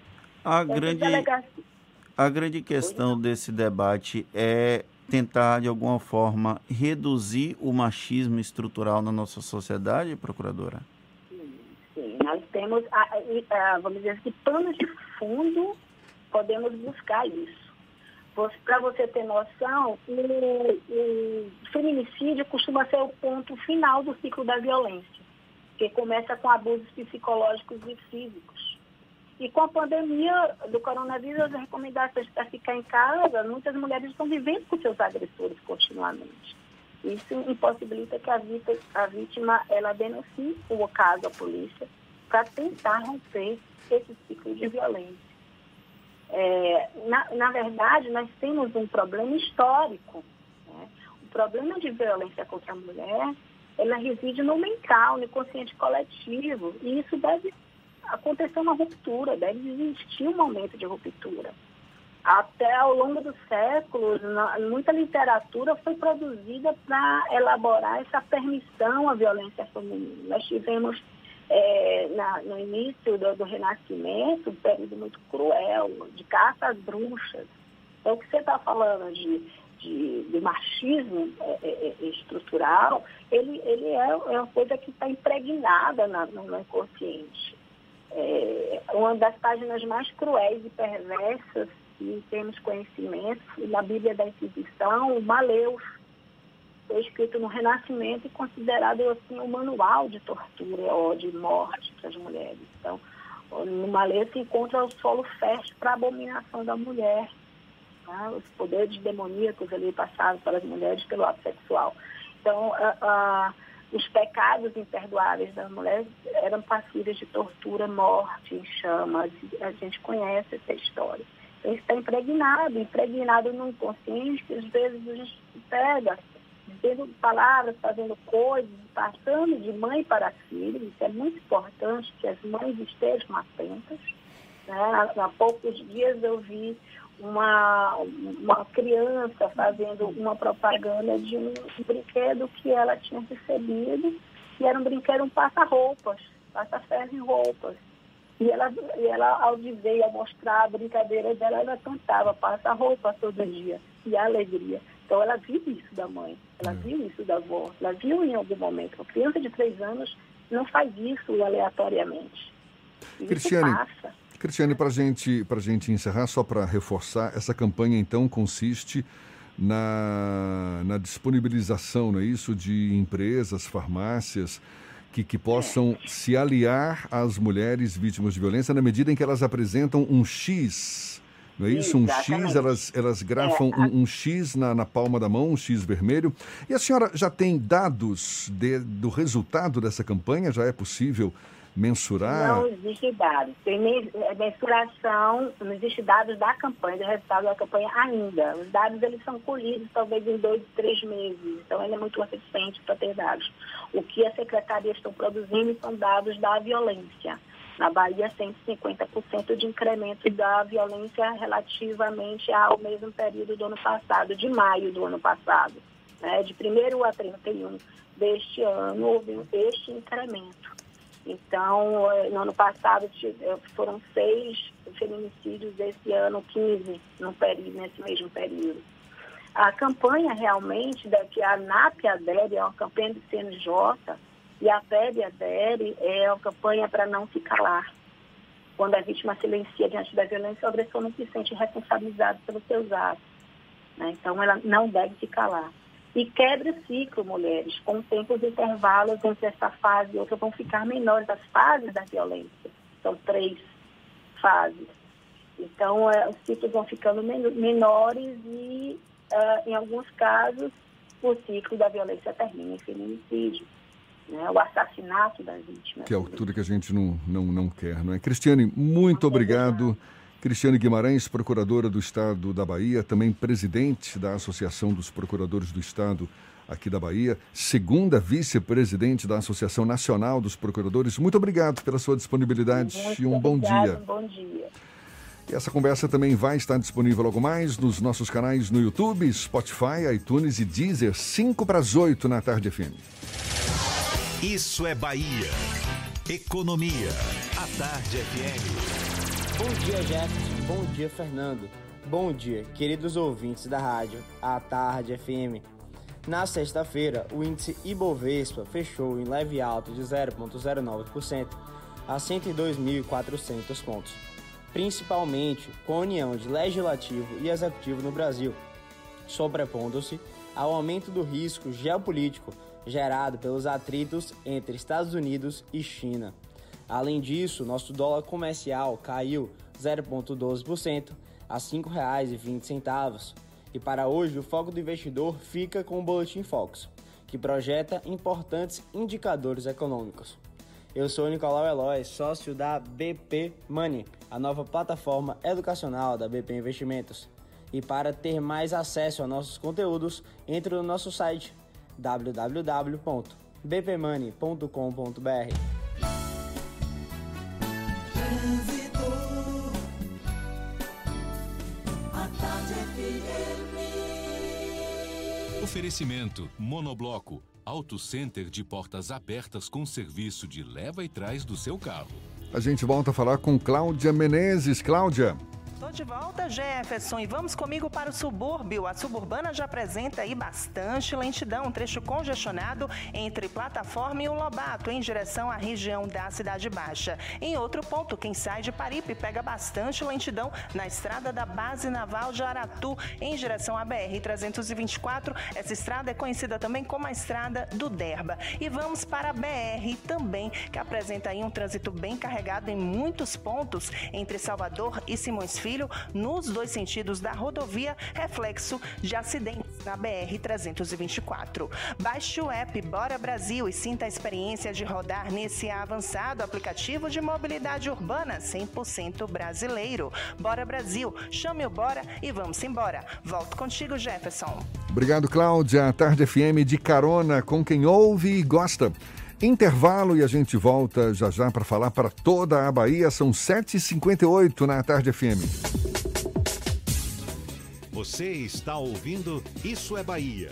A grande, a grande questão desse debate é tentar, de alguma forma, reduzir o machismo estrutural na nossa sociedade, procuradora? Sim, nós temos, vamos dizer assim, planos de fundo podemos buscar isso. Para você ter noção, o, o, feminicídio costuma ser o ponto final do ciclo da violência, que começa com abusos psicológicos e físicos. E com a pandemia do coronavírus, as recomendações para ficar em casa, muitas mulheres estão vivendo com seus agressores continuamente. Isso impossibilita que a vítima, a vítima ela denuncie o caso à polícia para tentar romper esse ciclo de violência. É, na, na, verdade, nós temos um problema histórico. Né? O problema de violência contra a mulher, ela reside no mental, no consciente coletivo. E isso deve acontecer uma ruptura, deve existir um momento de ruptura. Até ao longo dos séculos, muita literatura foi produzida para elaborar essa permissão à violência feminina. Nós tivemos é, na, no início do, do, Renascimento, um período muito cruel, de caça às bruxas. Então, o que você está falando de, de, de machismo é, é, é, estrutural, ele, ele é, é uma coisa que está impregnada na, no inconsciente. É, uma das páginas mais cruéis e perversas que temos conhecimento, na Bíblia da Inquisição, o Maleus, foi escrito no Renascimento e considerado assim um manual de tortura ou de morte para as mulheres. Então, no Malê se encontra o solo fértil para a abominação da mulher, né? os poderes demoníacos ali passados para as mulheres pelo ato sexual. Então, os pecados imperdoáveis das mulheres eram passíveis de tortura, morte, chamas. A gente conhece essa história. Então, está impregnado, impregnado no inconsciente, que às vezes a gente pega tendo palavras, fazendo coisas, passando de mãe para filho. Isso é muito importante que as mães estejam atentas. Né? Há poucos dias eu vi uma, uma criança fazendo uma propaganda de um brinquedo que ela tinha recebido, e era um brinquedo, um passa-roupas, passa-ferro em roupas. E ela, e ela, ao dizer ao mostrar a brincadeira dela, ela cantava passa-roupa todo dia, e a alegria. Então ela viu isso da mãe, ela hum. viu isso da avó, ela viu em algum momento. Uma criança de três anos não faz isso aleatoriamente. Isso Cristiane, passa. Cristiane, para gente, a gente encerrar, só para reforçar, essa campanha então consiste na, na disponibilização, não é isso, de empresas, farmácias que, que possam é. se aliar às mulheres vítimas de violência na medida em que elas apresentam um X Não é isso? Um X, Exatamente. elas, elas grafam É, um, um X na, na palma da mão, um X vermelho. E a senhora já tem dados de- do resultado dessa campanha? Já é possível mensurar? Não existe dados. Tem é, mensuração, não existe dados da campanha, do resultado da campanha ainda. Os dados eles são colhidos talvez em dois, três meses. Então ele é muito recente para ter dados. O que as secretarias estão produzindo são dados da violência. Na Bahia, 150% de incremento da violência relativamente ao mesmo período do ano passado, de maio do ano passado. Né? De 1 a 31 deste ano, houve este incremento. Então, eh, no ano passado eh, foram seis feminicídios, esse ano 15, no período, nesse mesmo período. A campanha realmente, da, que a NAP adere, é uma campanha do CNJ, e a PEB adere, é uma campanha para não se calar. Quando a vítima silencia diante da violência, o agressor não se sente responsabilizado pelos seus atos. né? Então, ela não deve se calar. E quebra o ciclo, mulheres, com tempos de intervalos entre essa fase e outra, vão ficar menores. As fases da violência são três fases. Então, eh, os ciclos vão ficando men- menores e, ah, em alguns casos, o ciclo da violência termina em feminicídio, né? o assassinato das vítimas. Que é altura que a gente não, não, não quer, não é? Cristiane, muito obrigado. Cristiane Guimarães, procuradora do Estado da Bahia, também presidente da Associação dos Procuradores do Estado aqui da Bahia, segunda vice-presidente da Associação Nacional dos Procuradores. Muito obrigado pela sua disponibilidade Muito e um bom dia. Um bom dia. E essa conversa também vai estar disponível logo mais nos nossos canais no YouTube, Spotify, iTunes e Deezer, 5 para as 8 na tarde FM. Isso é Bahia. Economia. A Tarde FM. Bom dia, Jefferson. Bom dia, Fernando. Bom dia, queridos ouvintes da rádio A Tarde FM. Na sexta-feira, o índice Ibovespa fechou em leve alta de 0,09% a 102.400 pontos, principalmente com a união de legislativo e executivo no Brasil, sobrepondo-se ao aumento do risco geopolítico gerado pelos atritos entre Estados Unidos e China. Além disso, nosso dólar comercial caiu 0,12% a R$ 5,20. E para hoje, o foco do investidor fica com o Boletim Fox, que projeta importantes indicadores econômicos. Eu sou Nicolau Eloy, sócio da BP Money, a nova plataforma educacional da BP Investimentos. E para ter mais acesso a nossos conteúdos, entre no nosso site www.bpmoney.com.br. Oferecimento Monobloco, Auto Center de portas abertas com serviço de leva e trás do seu carro. A gente volta a falar com Cláudia Menezes. Cláudia. Tô de volta, Jefferson, e vamos comigo para o subúrbio. A suburbana já apresenta aí bastante lentidão, um trecho congestionado entre plataforma e o Lobato, em direção à região da Cidade Baixa. Em outro ponto, quem sai de Paripe pega bastante lentidão na estrada da Base Naval de Aratu, em direção à BR-324. Essa estrada é conhecida também como a Estrada do Derba. E vamos para a BR também, que apresenta aí um trânsito bem carregado em muitos pontos entre Salvador e Simões Filho, nos dois sentidos da rodovia, reflexo de acidentes na BR-324. Baixe o app Bora Brasil e sinta a experiência de rodar nesse avançado aplicativo de mobilidade urbana 100% brasileiro. Bora Brasil, chame o Bora e vamos embora. Volto contigo, Jefferson. Obrigado, Cláudia. Tarde FM de carona com quem ouve e gosta. Intervalo e a gente volta já já para falar para toda a Bahia. São 7h58 na Tarde FM. Você está ouvindo Isso é Bahia.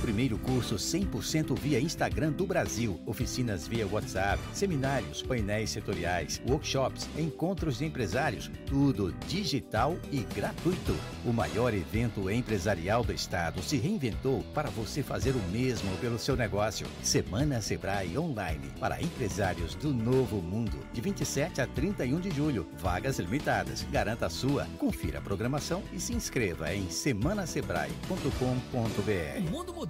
Primeiro curso 100% via Instagram do Brasil. Oficinas via WhatsApp, seminários, painéis setoriais, workshops, encontros de empresários. Tudo digital e gratuito. O maior evento empresarial do estado se reinventou para você fazer o mesmo pelo seu negócio. Semana Sebrae Online para empresários do novo mundo. De 27 a 31 de julho. Vagas limitadas. Garanta a sua. Confira a programação e se inscreva em semanasebrae.com.br. O mundo mudou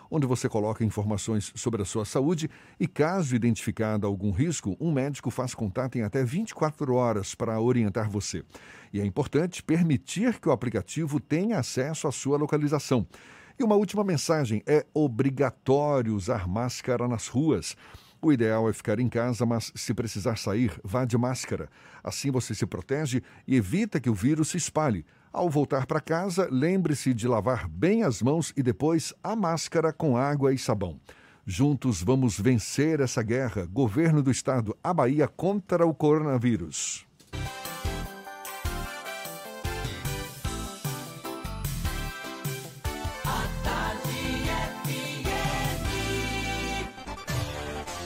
onde você coloca informações sobre a sua saúde e, caso identificado algum risco, um médico faz contato em até 24 horas para orientar você. E é importante permitir que o aplicativo tenha acesso à sua localização. E uma última mensagem: é obrigatório usar máscara nas ruas. O ideal é ficar em casa, mas se precisar sair, vá de máscara. Assim você se protege e evita que o vírus se espalhe. Ao voltar para casa, lembre-se de lavar bem as mãos e depois a máscara com água e sabão. Juntos vamos vencer essa guerra. Governo do Estado, a Bahia contra o coronavírus.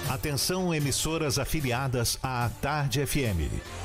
Atenção, emissoras afiliadas à Tarde FM.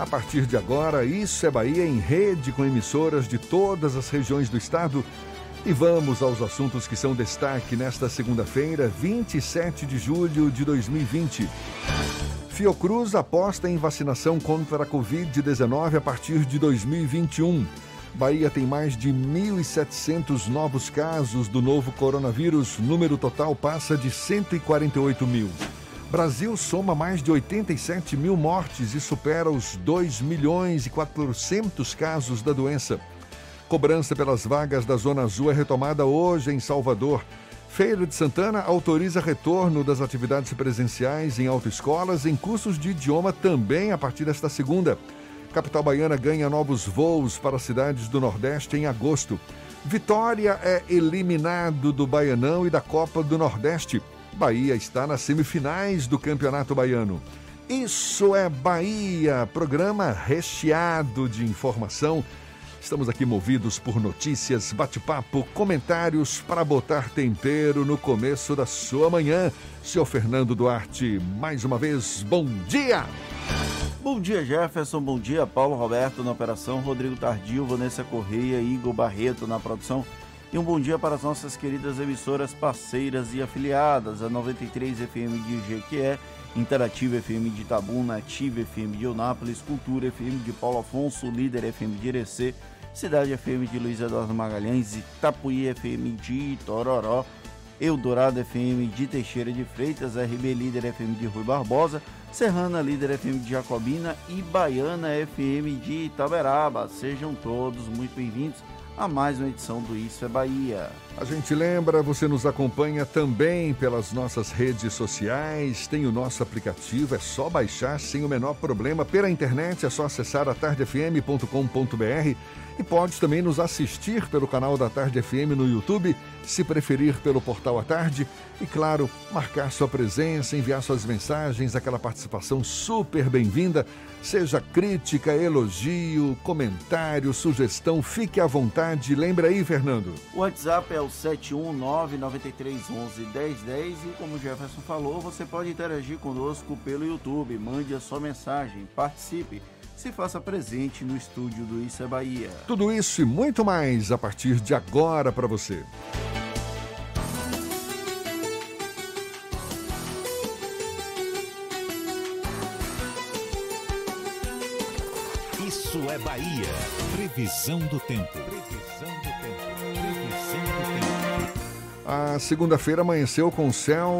A partir de agora, Isso é Bahia em rede com emissoras de todas as regiões do estado. E vamos aos assuntos que são destaque nesta segunda-feira, 27 de julho de 2020. Fiocruz aposta em vacinação contra a Covid-19 a partir de 2021. Bahia tem mais de 1.700 novos casos do novo coronavírus. Número total passa de 148 mil. Brasil soma mais de 87 mil mortes e supera os 2 milhões e 400 casos da doença. Cobrança pelas vagas da Zona Azul é retomada hoje em Salvador. Feira de Santana autoriza retorno das atividades presenciais em autoescolas em cursos de idioma também a partir desta segunda. Capital Baiana ganha novos voos para cidades do Nordeste em agosto. Vitória é eliminado do Baianão e da Copa do Nordeste. Bahia está nas semifinais do Campeonato Baiano. Isso é Bahia, programa recheado de informação. Estamos aqui movidos por notícias, bate-papo, comentários para botar tempero no começo da sua manhã. Senhor Fernando Duarte, mais uma vez, bom dia! Bom dia, Jefferson. Bom dia, Paulo Roberto na operação, Rodrigo Tardio, Vanessa Correia, Igor Barreto na produção. E um bom dia para as nossas queridas emissoras parceiras e afiliadas, a 93 FM de Jequié, Interativa FM de Itabuna, Ativa FM de Eunápolis, Cultura FM de Paulo Afonso, Líder FM de Irecê, Cidade FM de Luiz Eduardo Magalhães, Itapuí FM de Tororó, Eldorado FM de Teixeira de Freitas, RB Líder FM de Rui Barbosa, Serrana Líder FM de Jacobina e Baiana FM de Itaberaba. Sejam todos muito bem-vindos a mais uma edição do Isso é Bahia. A gente lembra, você nos acompanha também pelas nossas redes sociais, tem o nosso aplicativo, é só baixar sem o menor problema. Pela internet é só acessar atardefm.com.br e pode também nos assistir pelo canal da Tarde FM no YouTube, se preferir pelo portal à tarde. E claro, marcar sua presença, enviar suas mensagens, aquela participação super bem-vinda. Seja crítica, elogio, comentário, sugestão, fique à vontade. Lembra aí, Fernando. O WhatsApp é o 71993111010 e como o Jefferson falou, você pode interagir conosco pelo YouTube. Mande a sua mensagem, participe se faça presente no estúdio do Isso é Bahia. Tudo isso e muito mais a partir de agora para você. Isso é Bahia. Previsão do tempo. A segunda-feira amanheceu com céu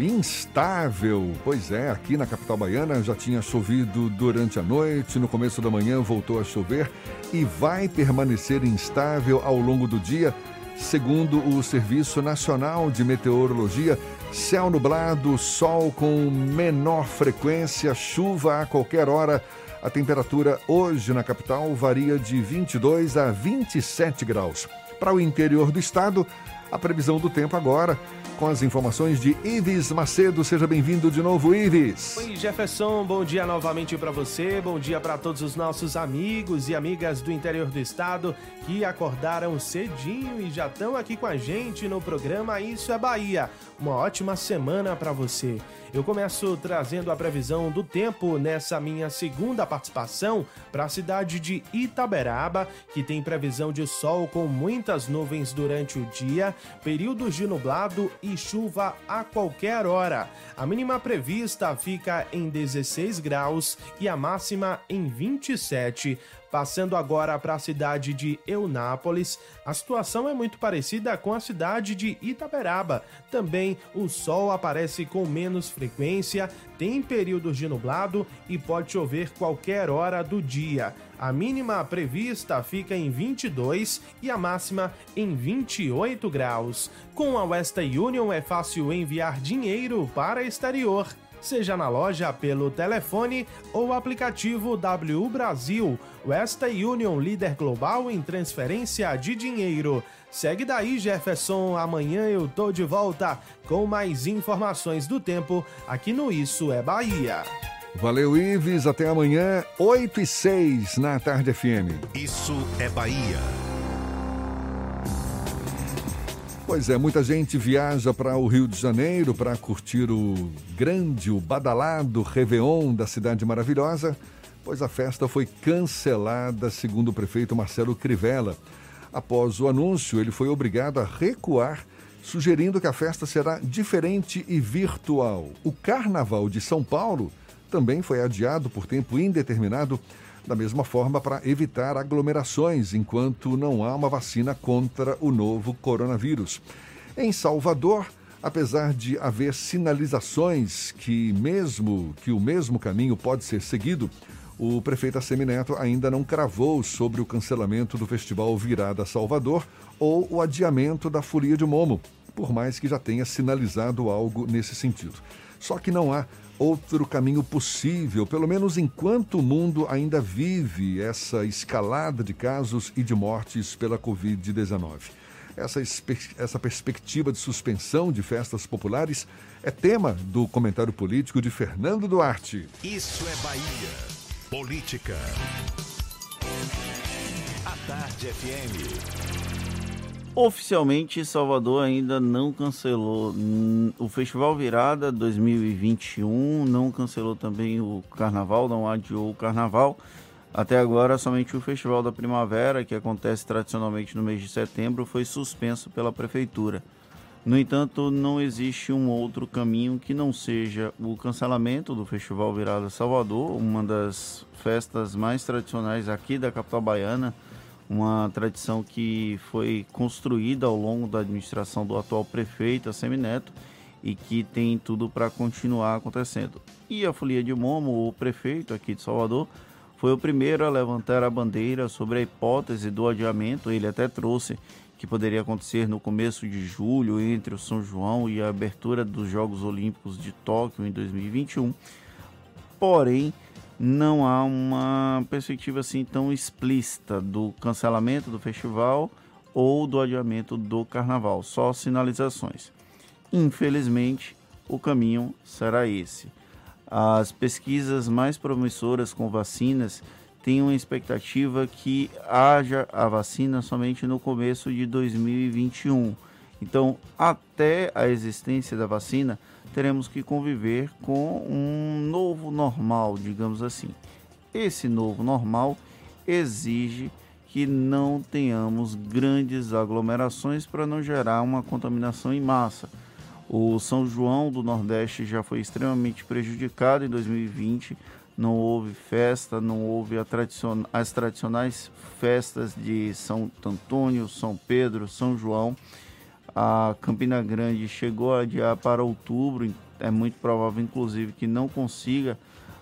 instável. Pois é, aqui na capital baiana já tinha chovido durante a noite, no começo da manhã voltou a chover e vai permanecer instável ao longo do dia, segundo o Serviço Nacional de Meteorologia. Céu nublado, sol com menor frequência, chuva a qualquer hora. A temperatura hoje na capital varia de 22 a 27 graus. Para o interior do estado, a previsão do tempo agora, com as informações de Ives Macedo. Seja bem-vindo de novo, Ives. Oi, Jefferson, bom dia novamente para você, bom dia para todos os nossos amigos e amigas do interior do estado que acordaram cedinho e já estão aqui com a gente no programa Isso é Bahia. Uma ótima semana para você. Eu começo trazendo a previsão do tempo nessa minha segunda participação para a cidade de Itaberaba, que tem previsão de sol com muitas nuvens durante o dia, períodos de nublado e chuva a qualquer hora. A mínima prevista fica em 16 graus e a máxima em 27. Passando agora para a cidade de Eunápolis, a situação é muito parecida com a cidade de Itaberaba. Também o sol aparece com menos frequência, tem períodos de nublado e pode chover qualquer hora do dia. A mínima prevista fica em 22 e a máxima em 28 graus. Com a Western Union é fácil enviar dinheiro para exterior seja na loja pelo telefone ou aplicativo W Brasil. Western Union, líder global em transferência de dinheiro. Segue daí, Jefferson. Amanhã eu tô de volta com mais informações do tempo aqui no Isso é Bahia. Valeu, Ives. Até amanhã, 8 e 6 na Tarde FM. Isso é Bahia. Pois é, muita gente viaja para o Rio de Janeiro para curtir o grande, o badalado Réveillon da cidade maravilhosa, pois a festa foi cancelada, segundo o prefeito Marcelo Crivella. Após o anúncio, ele foi obrigado a recuar, sugerindo que a festa será diferente e virtual. O Carnaval de São Paulo também foi adiado por tempo indeterminado da mesma forma para evitar aglomerações enquanto não há uma vacina contra o novo coronavírus. Em Salvador, apesar de haver sinalizações que mesmo que o mesmo caminho pode ser seguido, o prefeito Assemineto ainda não cravou sobre o cancelamento do Festival Virada Salvador ou o adiamento da Folia de Momo, por mais que já tenha sinalizado algo nesse sentido. Só que não há outro caminho possível, pelo menos enquanto o mundo ainda vive essa escalada de casos e de mortes pela Covid-19. Essa, essa perspectiva de suspensão de festas populares é tema do comentário político de Fernando Duarte. Isso é Bahia. Política. A Tarde FM. Oficialmente, Salvador ainda não cancelou o Festival Virada 2021, não cancelou também o Carnaval, não adiou o Carnaval. Até agora, somente o Festival da Primavera, que acontece tradicionalmente no mês de setembro, foi suspenso pela Prefeitura. No entanto, não existe um outro caminho que não seja o cancelamento do Festival Virada Salvador, uma das festas mais tradicionais aqui da capital baiana uma tradição que foi construída ao longo da administração do atual prefeito, Semineto, e que tem tudo para continuar acontecendo. E a Folia de Momo, o prefeito aqui de Salvador, foi o primeiro a levantar a bandeira sobre a hipótese do adiamento. Ele até trouxe que poderia acontecer no começo de julho entre o São João e a abertura dos Jogos Olímpicos de Tóquio em 2021. Porém, não há uma perspectiva assim tão explícita do cancelamento do festival ou do adiamento do carnaval, só sinalizações. Infelizmente, o caminho será esse. As pesquisas mais promissoras com vacinas têm uma expectativa que haja a vacina somente no começo de 2021. Então, até a existência da vacina, teremos que conviver com um novo normal, digamos assim. Esse novo normal exige que não tenhamos grandes aglomerações para não gerar uma contaminação em massa. O São João do Nordeste já foi extremamente prejudicado em 2020. Não houve festa, não houve tradicion... as tradicionais festas de São Antônio, São Pedro, São João. A Campina Grande chegou a adiar para outubro. É muito provável, inclusive, que não consiga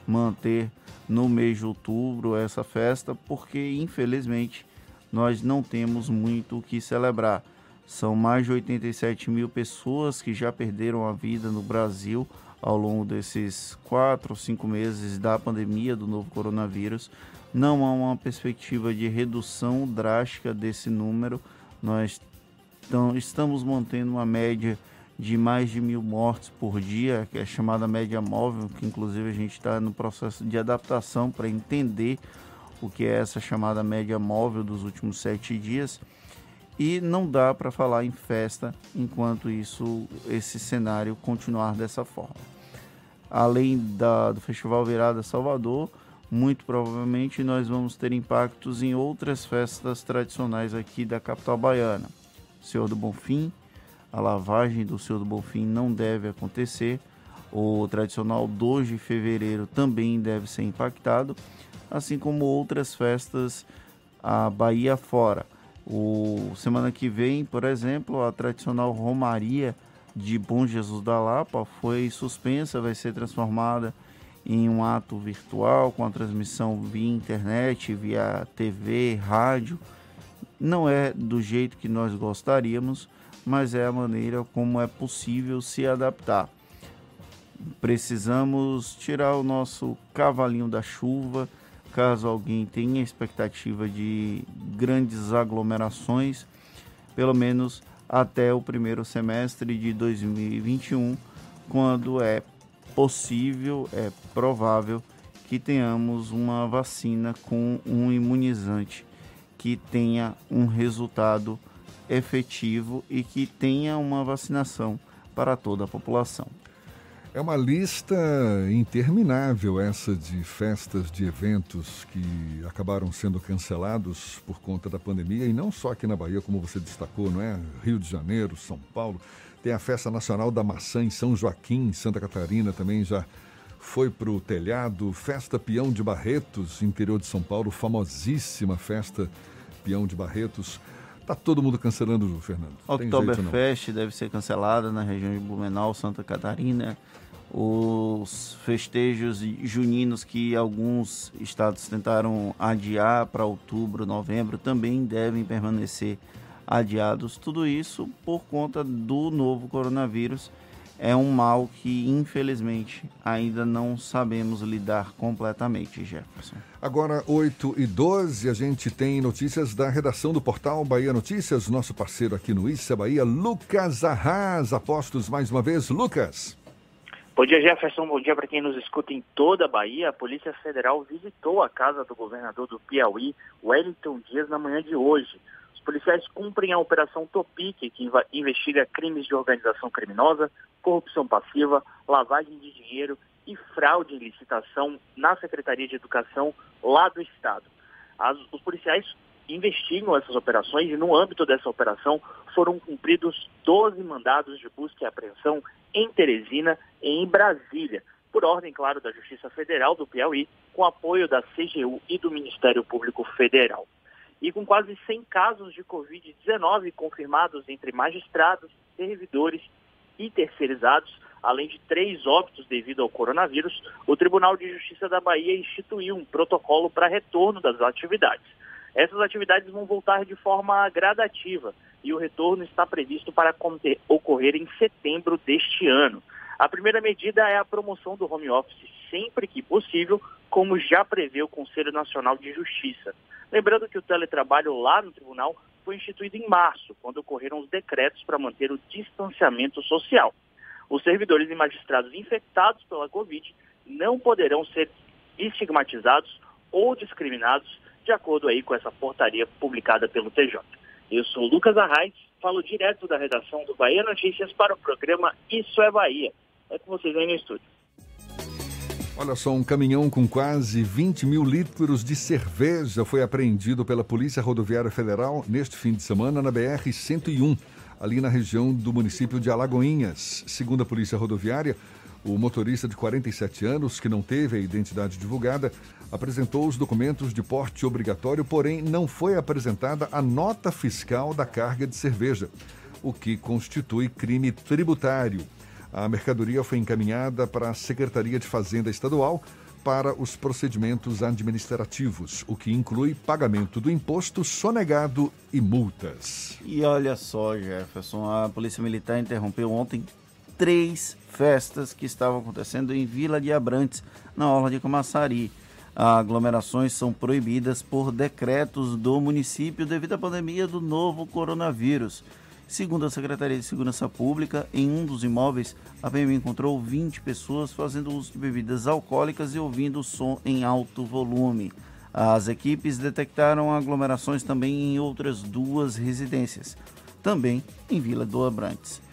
manter no mês de outubro essa festa, porque infelizmente nós não temos muito o que celebrar. São mais de 87 mil pessoas que já perderam a vida no Brasil ao longo desses quatro ou cinco meses da pandemia do novo coronavírus. Não há uma perspectiva de redução drástica desse número. Nós estamos mantendo uma média de mais de mil mortes por dia, que é chamada média móvel, que inclusive a gente está no processo de adaptação para entender o que é essa chamada média móvel dos últimos sete dias e não dá para falar em festa enquanto isso esse cenário continuar dessa forma. Além da, do Festival Virada Salvador, muito provavelmente nós vamos ter impactos em outras festas tradicionais aqui da capital baiana. Senhor do Bonfim, a lavagem do Senhor do Bonfim não deve acontecer. O tradicional 2 de fevereiro também deve ser impactado, assim como outras festas a Bahia fora. O semana que vem, por exemplo, a tradicional Romaria de Bom Jesus da Lapa foi suspensa, vai ser transformada em um ato virtual com a transmissão via internet, via TV, rádio. Não é do jeito que nós gostaríamos, mas é a maneira como é possível se adaptar. Precisamos tirar o nosso cavalinho da chuva caso alguém tenha expectativa de grandes aglomerações, pelo menos até o primeiro semestre de 2021, quando é possível, é provável que tenhamos uma vacina com um imunizante que tenha um resultado efetivo e que tenha uma vacinação para toda a população. É uma lista interminável essa de festas, de eventos que acabaram sendo cancelados por conta da pandemia, e não só aqui na Bahia, como você destacou, não é? Rio de Janeiro, São Paulo. Tem a Festa Nacional da Maçã em São Joaquim, Santa Catarina também já foi para o telhado. Festa Peão de Barretos, interior de São Paulo, famosíssima festa Peão de Barretos. Tá todo mundo cancelando, Fernando. Oktoberfest deve ser cancelada na região de Blumenau, Santa Catarina os festejos juninos que alguns estados tentaram adiar para outubro, novembro, também devem permanecer adiados. Tudo isso por conta do novo coronavírus. É um mal que, infelizmente, ainda não sabemos lidar completamente, Jefferson. Agora, 8 e 12, a gente tem notícias da redação do portal Bahia Notícias. Nosso parceiro aqui no Issa Bahia, Lucas Arras. Apostos mais uma vez, Lucas. Bom dia, Jefferson. Bom dia para quem nos escuta em toda a Bahia. A Polícia Federal visitou a casa do governador do Piauí, Wellington Dias, na manhã de hoje. Os policiais cumprem a Operação Topic, que investiga crimes de organização criminosa, corrupção passiva, lavagem de dinheiro e fraude em licitação na Secretaria de Educação lá do Estado. As, os policiais investigam essas operações e no âmbito dessa operação foram cumpridos 12 mandados de busca e apreensão em Teresina e em Brasília, por ordem, claro, da Justiça Federal do Piauí, com apoio da CGU e do Ministério Público Federal. E com quase 100 casos de Covid-19 confirmados entre magistrados, servidores e terceirizados, além de três óbitos devido ao coronavírus, o Tribunal de Justiça da Bahia instituiu um protocolo para retorno das atividades. Essas atividades vão voltar de forma gradativa, e o retorno está previsto para ocorrer em setembro deste ano. A primeira medida é a promoção do home office sempre que possível, como já prevê o Conselho Nacional de Justiça. Lembrando que o teletrabalho lá no tribunal foi instituído em março, quando ocorreram os decretos para manter o distanciamento social. Os servidores e magistrados infectados pela Covid não poderão ser estigmatizados ou discriminados, de acordo aí com essa portaria publicada pelo TJ. Eu sou Lucas Arraes, falo direto da redação do Bahia Notícias para o programa Isso é Bahia. É com vocês aí no estúdio. Olha só, um caminhão com quase 20 mil litros de cerveja foi apreendido pela Polícia Rodoviária Federal neste fim de semana na BR-101, ali na região do município de Alagoinhas. Segundo a Polícia Rodoviária, o motorista de 47 anos, que não teve a identidade divulgada, apresentou os documentos de porte obrigatório, porém não foi apresentada a nota fiscal da carga de cerveja, o que constitui crime tributário. A mercadoria foi encaminhada para a Secretaria de Fazenda Estadual para os procedimentos administrativos, o que inclui pagamento do imposto sonegado e multas. E olha só, Jefferson, a Polícia Militar interrompeu ontem três festas que estavam acontecendo em Vila de Abrantes, na Orla de Camaçari. Aglomerações são proibidas por decretos do município devido à pandemia do novo coronavírus. Segundo a Secretaria de Segurança Pública, em um dos imóveis, a PM encontrou 20 pessoas fazendo uso de bebidas alcoólicas e ouvindo som em alto volume. As equipes detectaram aglomerações também em outras duas residências, também em Vila do Abrantes.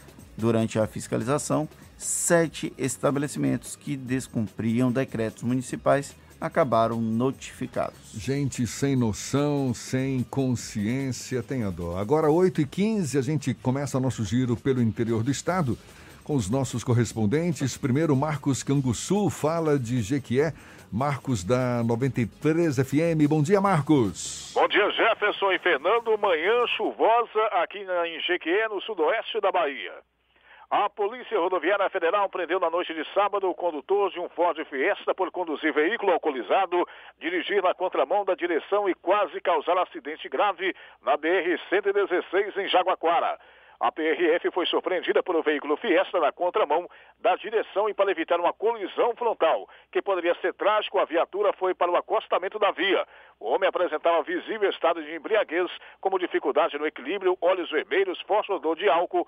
Durante a fiscalização, sete estabelecimentos que descumpriam decretos municipais acabaram notificados. Gente sem noção, sem consciência, tenha dó. Agora, 8h15, a gente começa nosso giro pelo interior do estado com os nossos correspondentes. Primeiro, Marcos Canguçu fala de Jequié. Marcos da 93 FM. Bom dia, Marcos. Bom dia, Jefferson e Fernando. Manhã chuvosa aqui em Jequié, no sudoeste da Bahia. A Polícia Rodoviária Federal prendeu na noite de sábado o condutor de um Ford Fiesta por conduzir veículo alcoolizado, dirigir na contramão da direção e quase causar acidente grave na BR-116 em Jaguaquara. A PRF foi surpreendida por um veículo Fiesta na contramão da direção e para evitar uma colisão frontal, que poderia ser trágico, a viatura foi para o acostamento da via. O homem apresentava visível estado de embriaguez, como dificuldade no equilíbrio, olhos vermelhos, forte odor de álcool,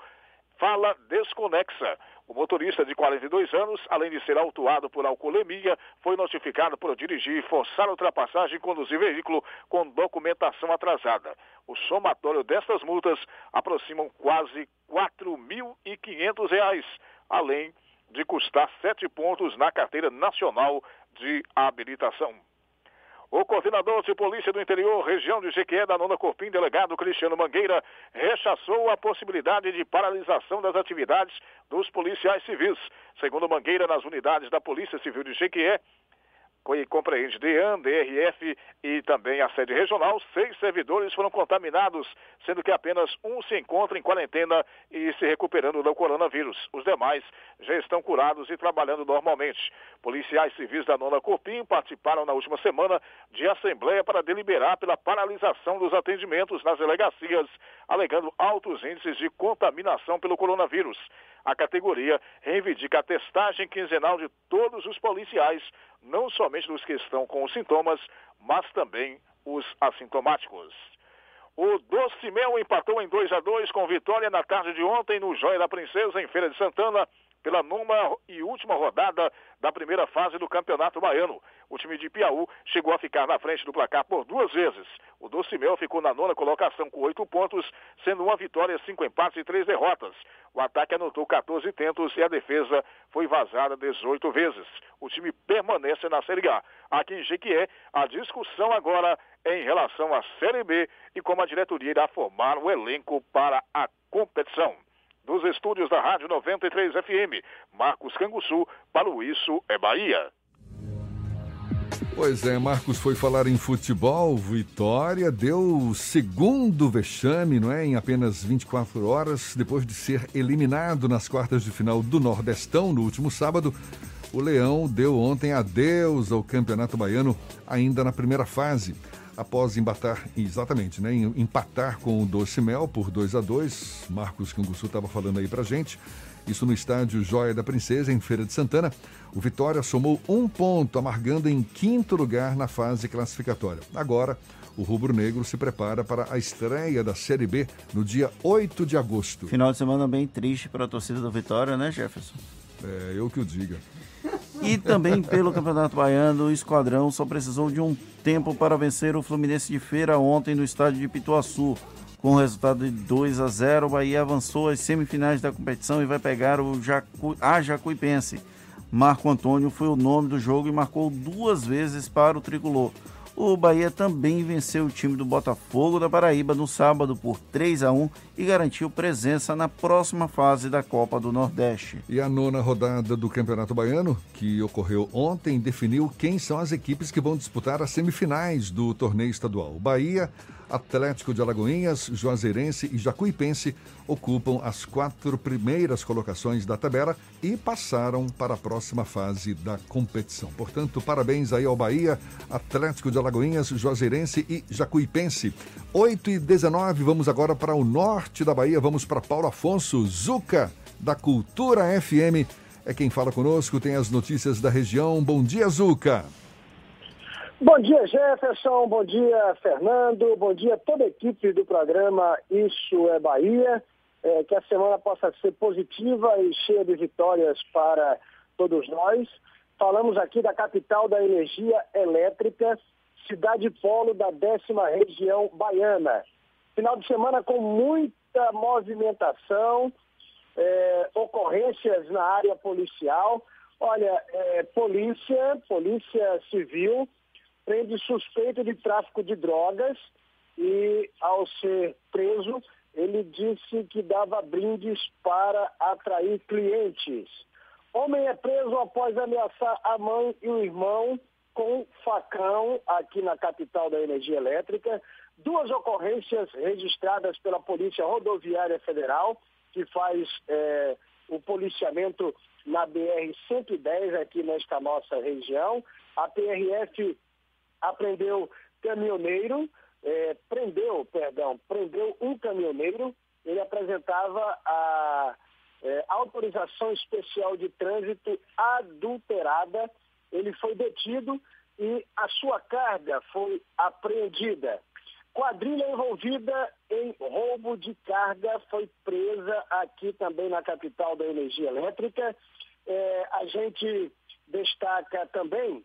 fala desconexa. O motorista de 42 anos, além de ser autuado por alcoolemia, foi notificado por dirigir, forçar ultrapassagem e conduzir veículo com documentação atrasada. O somatório destas multas aproximam quase R$ 4.500, além de custar sete pontos na carteira nacional de habilitação. O coordenador de polícia do interior, região de Jequié, da Nona Corpim, delegado Cristiano Mangueira, rechaçou a possibilidade de paralisação das atividades dos policiais civis. Segundo Mangueira, nas unidades da Polícia Civil de Jequié, que compreende DEAN, DRF e também a sede regional, seis servidores foram contaminados, sendo que apenas um se encontra em quarentena e se recuperando do coronavírus. Os demais já estão curados e trabalhando normalmente. Policiais civis da Nona Corpim participaram na última semana de assembleia para deliberar pela paralisação dos atendimentos nas delegacias, alegando altos índices de contaminação pelo coronavírus. A categoria reivindica a testagem quinzenal de todos os policiais, não somente dos que estão com os sintomas, mas também os assintomáticos. O Doce Mel empatou em 2 a 2 com vitória na tarde de ontem no Joia da Princesa, em Feira de Santana, pela nona e última rodada da primeira fase do Campeonato Baiano. O time de Piauí chegou a ficar na frente do placar por duas vezes. O Docimel ficou na nona colocação com oito pontos, sendo uma vitória, cinco empates e três derrotas. O ataque anotou 14 tentos e a defesa foi vazada 18 vezes. O time permanece na Série A. Aqui em Jequié, a discussão agora é em relação à Série B e como a diretoria irá formar o elenco para a competição dos estúdios da Rádio 93 FM. Marcos Canguçu, para o Isso é Bahia. Pois é, Marcos foi falar em futebol. Vitória deu o segundo vexame, não é? Em apenas 24 horas, depois de ser eliminado nas quartas de final do Nordestão no último sábado. O Leão deu ontem adeus ao Campeonato Baiano, ainda na primeira fase. Após embatar, exatamente, né, em- empatar com o Doce Mel por 2 a 2 Marcos Canguçu estava falando aí pra gente. Isso no estádio Joia da Princesa, em Feira de Santana. O Vitória somou um ponto, amargando em quinto lugar na fase classificatória. Agora, o rubro-negro se prepara para a estreia da Série B no dia 8 de agosto. Final de semana bem triste para a torcida do Vitória, né, Jefferson? É, eu que o diga. E também pelo Campeonato Baiano, o Esquadrão só precisou de um tempo para vencer o Fluminense de Feira ontem no estádio de Pituaçu. Com o resultado de 2 a 0, o Bahia avançou às semifinais da competição e vai pegar o Jacu... a Jacuipense. Marco Antônio foi o nome do jogo e marcou duas vezes para o tricolor. O Bahia também venceu o time do Botafogo da Paraíba no sábado por 3 a 1 e garantiu presença na próxima fase da Copa do Nordeste. E a nona rodada do Campeonato Baiano, que ocorreu ontem, definiu quem são as equipes que vão disputar as semifinais do torneio estadual. O Bahia, Atlético de Alagoinhas, Juazeirense e Jacuipense ocupam as quatro primeiras colocações da tabela e passaram para a próxima fase da competição. Portanto, parabéns aí ao Bahia, Atlético de Alagoinhas, Juazeirense e Jacuipense. 8 e 19, vamos agora para o norte da Bahia, vamos para Paulo Afonso, Zuca, da Cultura FM. É quem fala conosco, tem as notícias da região. Bom dia, Zuca. Bom dia, Jefferson. Bom dia, Fernando. Bom dia a toda a equipe do programa Isso é Bahia. É, que a semana possa ser positiva e cheia de vitórias para todos nós. Falamos aqui da capital da energia elétrica, cidade polo da décima região baiana. Final de semana com muita movimentação, é, ocorrências na área policial. Olha, é, polícia, polícia civil, prende suspeito de tráfico de drogas e, ao ser preso, ele disse que dava brindes para atrair clientes. Homem é preso após ameaçar a mãe e o irmão com facão aqui na capital da energia elétrica. Duas ocorrências registradas pela Polícia Rodoviária Federal, que faz eh, o policiamento na BR-110 aqui nesta nossa região. A PRF apreendeu caminhoneiro, eh, prendeu, perdão, prendeu um caminhoneiro. Ele apresentava a eh, autorização especial de trânsito adulterada. Ele foi detido e a sua carga foi apreendida. Quadrilha envolvida em roubo de carga foi presa aqui também na capital da energia elétrica. Eh, a gente destaca também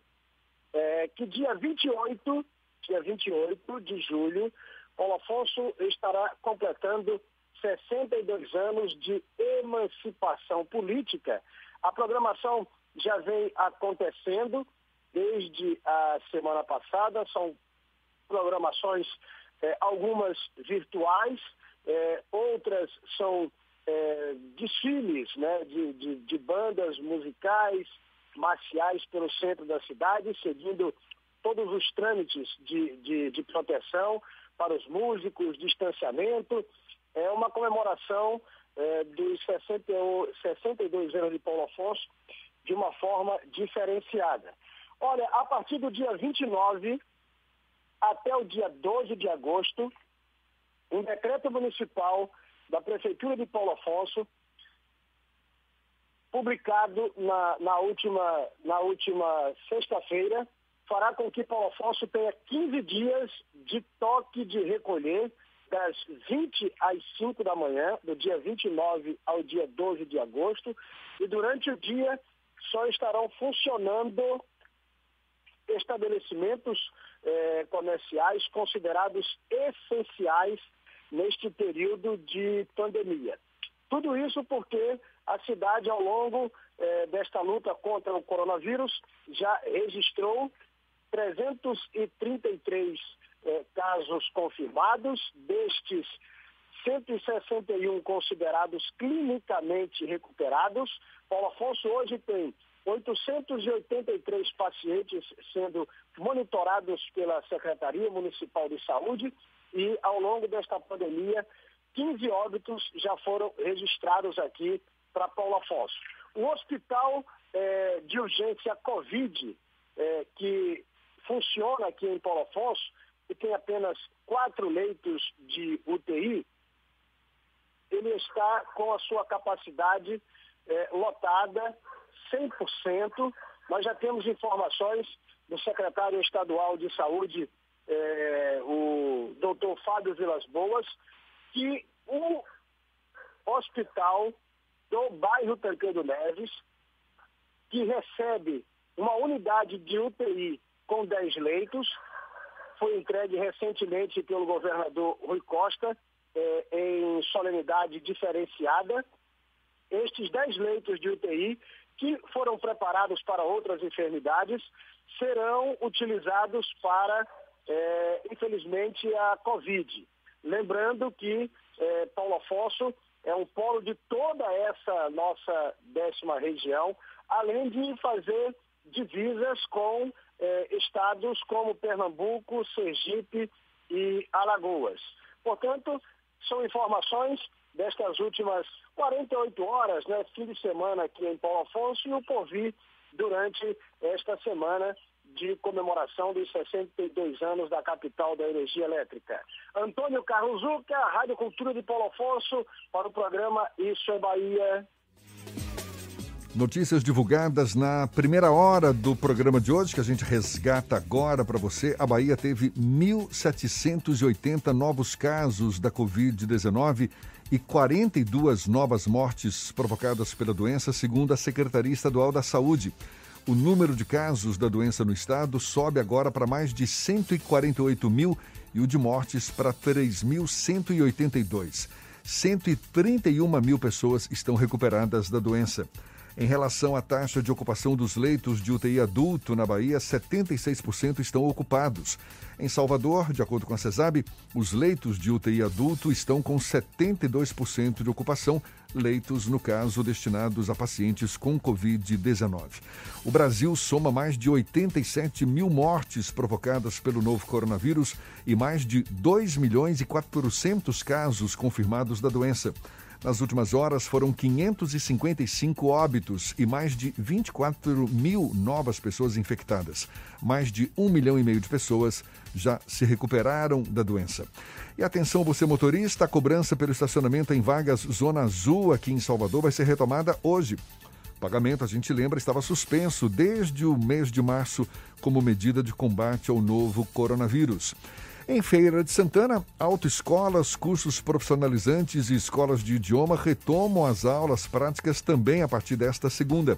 é, que dia 28, dia 28 de julho, Paulo Afonso estará completando 62 anos de emancipação política. A programação já vem acontecendo desde a semana passada, são programações, eh, algumas virtuais, eh, outras são eh, desfiles né, de, de, de bandas musicais, marciais pelo centro da cidade, seguindo todos os trâmites de, de, de proteção para os músicos, distanciamento. É uma comemoração é, dos 60, 62 anos de Paulo Afonso de uma forma diferenciada. Olha, a partir do dia 29 até o dia 12 de agosto, um decreto municipal da Prefeitura de Paulo Afonso publicado na, na última, na última sexta-feira, fará com que Paulo Afonso tenha 15 dias de toque de recolher, das 20 às 5 da manhã, do dia 29 ao dia 12 de agosto, e durante o dia só estarão funcionando estabelecimentos eh, comerciais considerados essenciais neste período de pandemia. Tudo isso porque a cidade, ao longo eh, desta luta contra o coronavírus, já registrou 333 eh, casos confirmados, destes 161 considerados clinicamente recuperados. Paulo Afonso hoje tem 883 pacientes sendo monitorados pela Secretaria Municipal de Saúde e, ao longo desta pandemia, 15 óbitos já foram registrados aqui para Paulo Afonso. O hospital eh, de urgência Covid, eh, que funciona aqui em Paulo Afonso, e tem apenas quatro leitos de UTI, ele está com a sua capacidade eh, lotada 100%. Nós já temos informações do secretário estadual de saúde, eh, o doutor Fábio Vilas Boas, que o hospital do bairro Tancredo Neves, que recebe uma unidade de UTI com 10 leitos, foi entregue recentemente pelo governador Rui Costa eh, em solenidade diferenciada. Estes 10 leitos de UTI, que foram preparados para outras enfermidades, serão utilizados para, eh, infelizmente, a Covid. Lembrando que eh, Paulo Afonso é um polo de toda essa nossa décima região, além de fazer divisas com eh, estados como Pernambuco, Sergipe e Alagoas. Portanto, são informações destas últimas 48 horas, né, fim de semana aqui em Paulo Afonso e o por vir durante esta semana de comemoração dos 62 anos da capital da energia elétrica. Antônio Carlos Zucca, Rádio Cultura de Paulo Afonso, para o programa Isso é Bahia. Notícias divulgadas na primeira hora do programa de hoje, que a gente resgata agora para você. A Bahia teve 1.780 novos casos da Covid-19 e 42 novas mortes provocadas pela doença, segundo a Secretaria Estadual da Saúde. O número de casos da doença no estado sobe agora para mais de 148 mil e o de mortes para 3.182. 131 mil pessoas estão recuperadas da doença. Em relação à taxa de ocupação dos leitos de UTI adulto na Bahia, 76% estão ocupados. Em Salvador, de acordo com a CESAB, os leitos de UTI adulto estão com 72% de ocupação, leitos, no caso, destinados a pacientes com Covid-19. O Brasil soma mais de 87 mil mortes provocadas pelo novo coronavírus e mais de 2 milhões e 400 casos confirmados da doença. Nas últimas horas foram 555 óbitos e mais de 24 mil novas pessoas infectadas. Mais de um milhão e meio de pessoas já se recuperaram da doença. E atenção, você motorista, a cobrança pelo estacionamento em vagas Zona Azul aqui em Salvador vai ser retomada hoje. O pagamento, a gente lembra, estava suspenso desde o mês de março como medida de combate ao novo coronavírus. Em Feira de Santana, autoescolas, cursos profissionalizantes e escolas de idioma retomam as aulas práticas também a partir desta segunda.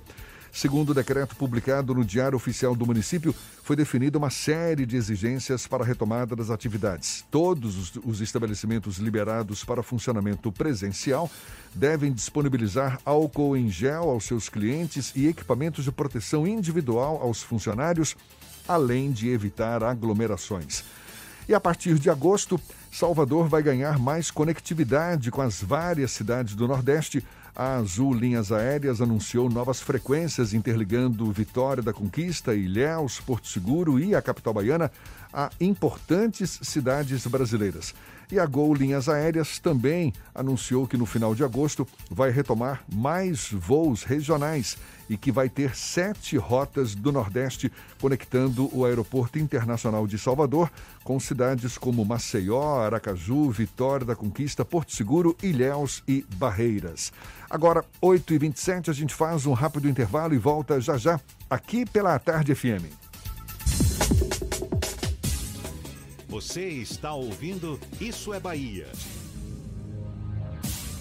Segundo o decreto publicado no Diário Oficial do município, foi definida uma série de exigências para a retomada das atividades. Todos os estabelecimentos liberados para funcionamento presencial devem disponibilizar álcool em gel aos seus clientes e equipamentos de proteção individual aos funcionários, além de evitar aglomerações. E a partir de agosto, Salvador vai ganhar mais conectividade com as várias cidades do Nordeste. A Azul Linhas Aéreas anunciou novas frequências interligando Vitória da Conquista, Ilhéus, Porto Seguro e a capital baiana a importantes cidades brasileiras. E a Gol Linhas Aéreas também anunciou que no final de agosto vai retomar mais voos regionais e que vai ter sete rotas do Nordeste conectando o Aeroporto Internacional de Salvador com cidades como Maceió, Aracaju, Vitória da Conquista, Porto Seguro, Ilhéus e Barreiras. Agora, 8h27, a gente faz um rápido intervalo e volta já já aqui pela Tarde FM. Você está ouvindo Isso é Bahia.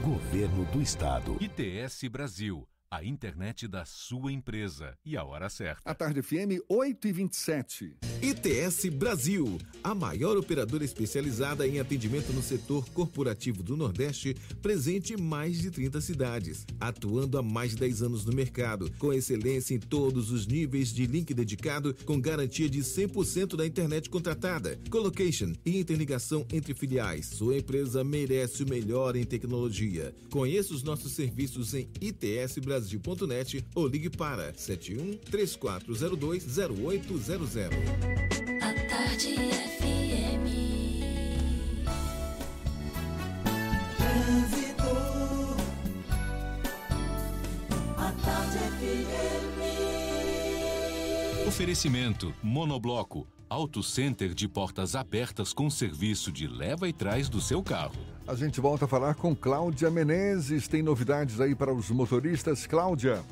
Governo do Estado. ITS Brasil. A internet da sua empresa. E a hora certa. A tarde FM 8 e 27. ITS Brasil, a maior operadora especializada em atendimento no setor corporativo do Nordeste, presente em mais de 30 cidades, atuando há mais de 10 anos no mercado, com excelência em todos os níveis de link dedicado, com garantia de 100% da internet contratada, colocation e interligação entre filiais. Sua empresa merece o melhor em tecnologia. Conheça os nossos serviços em itsbrasil.net ou ligue para 71 3402 0800. A Tarde FM. Trânsito. A Tarde FM. Oferecimento Monobloco. Auto Center de portas abertas com serviço de leva e trás do seu carro. A gente volta a falar com Cláudia Menezes. Tem novidades aí para os motoristas. Cláudia.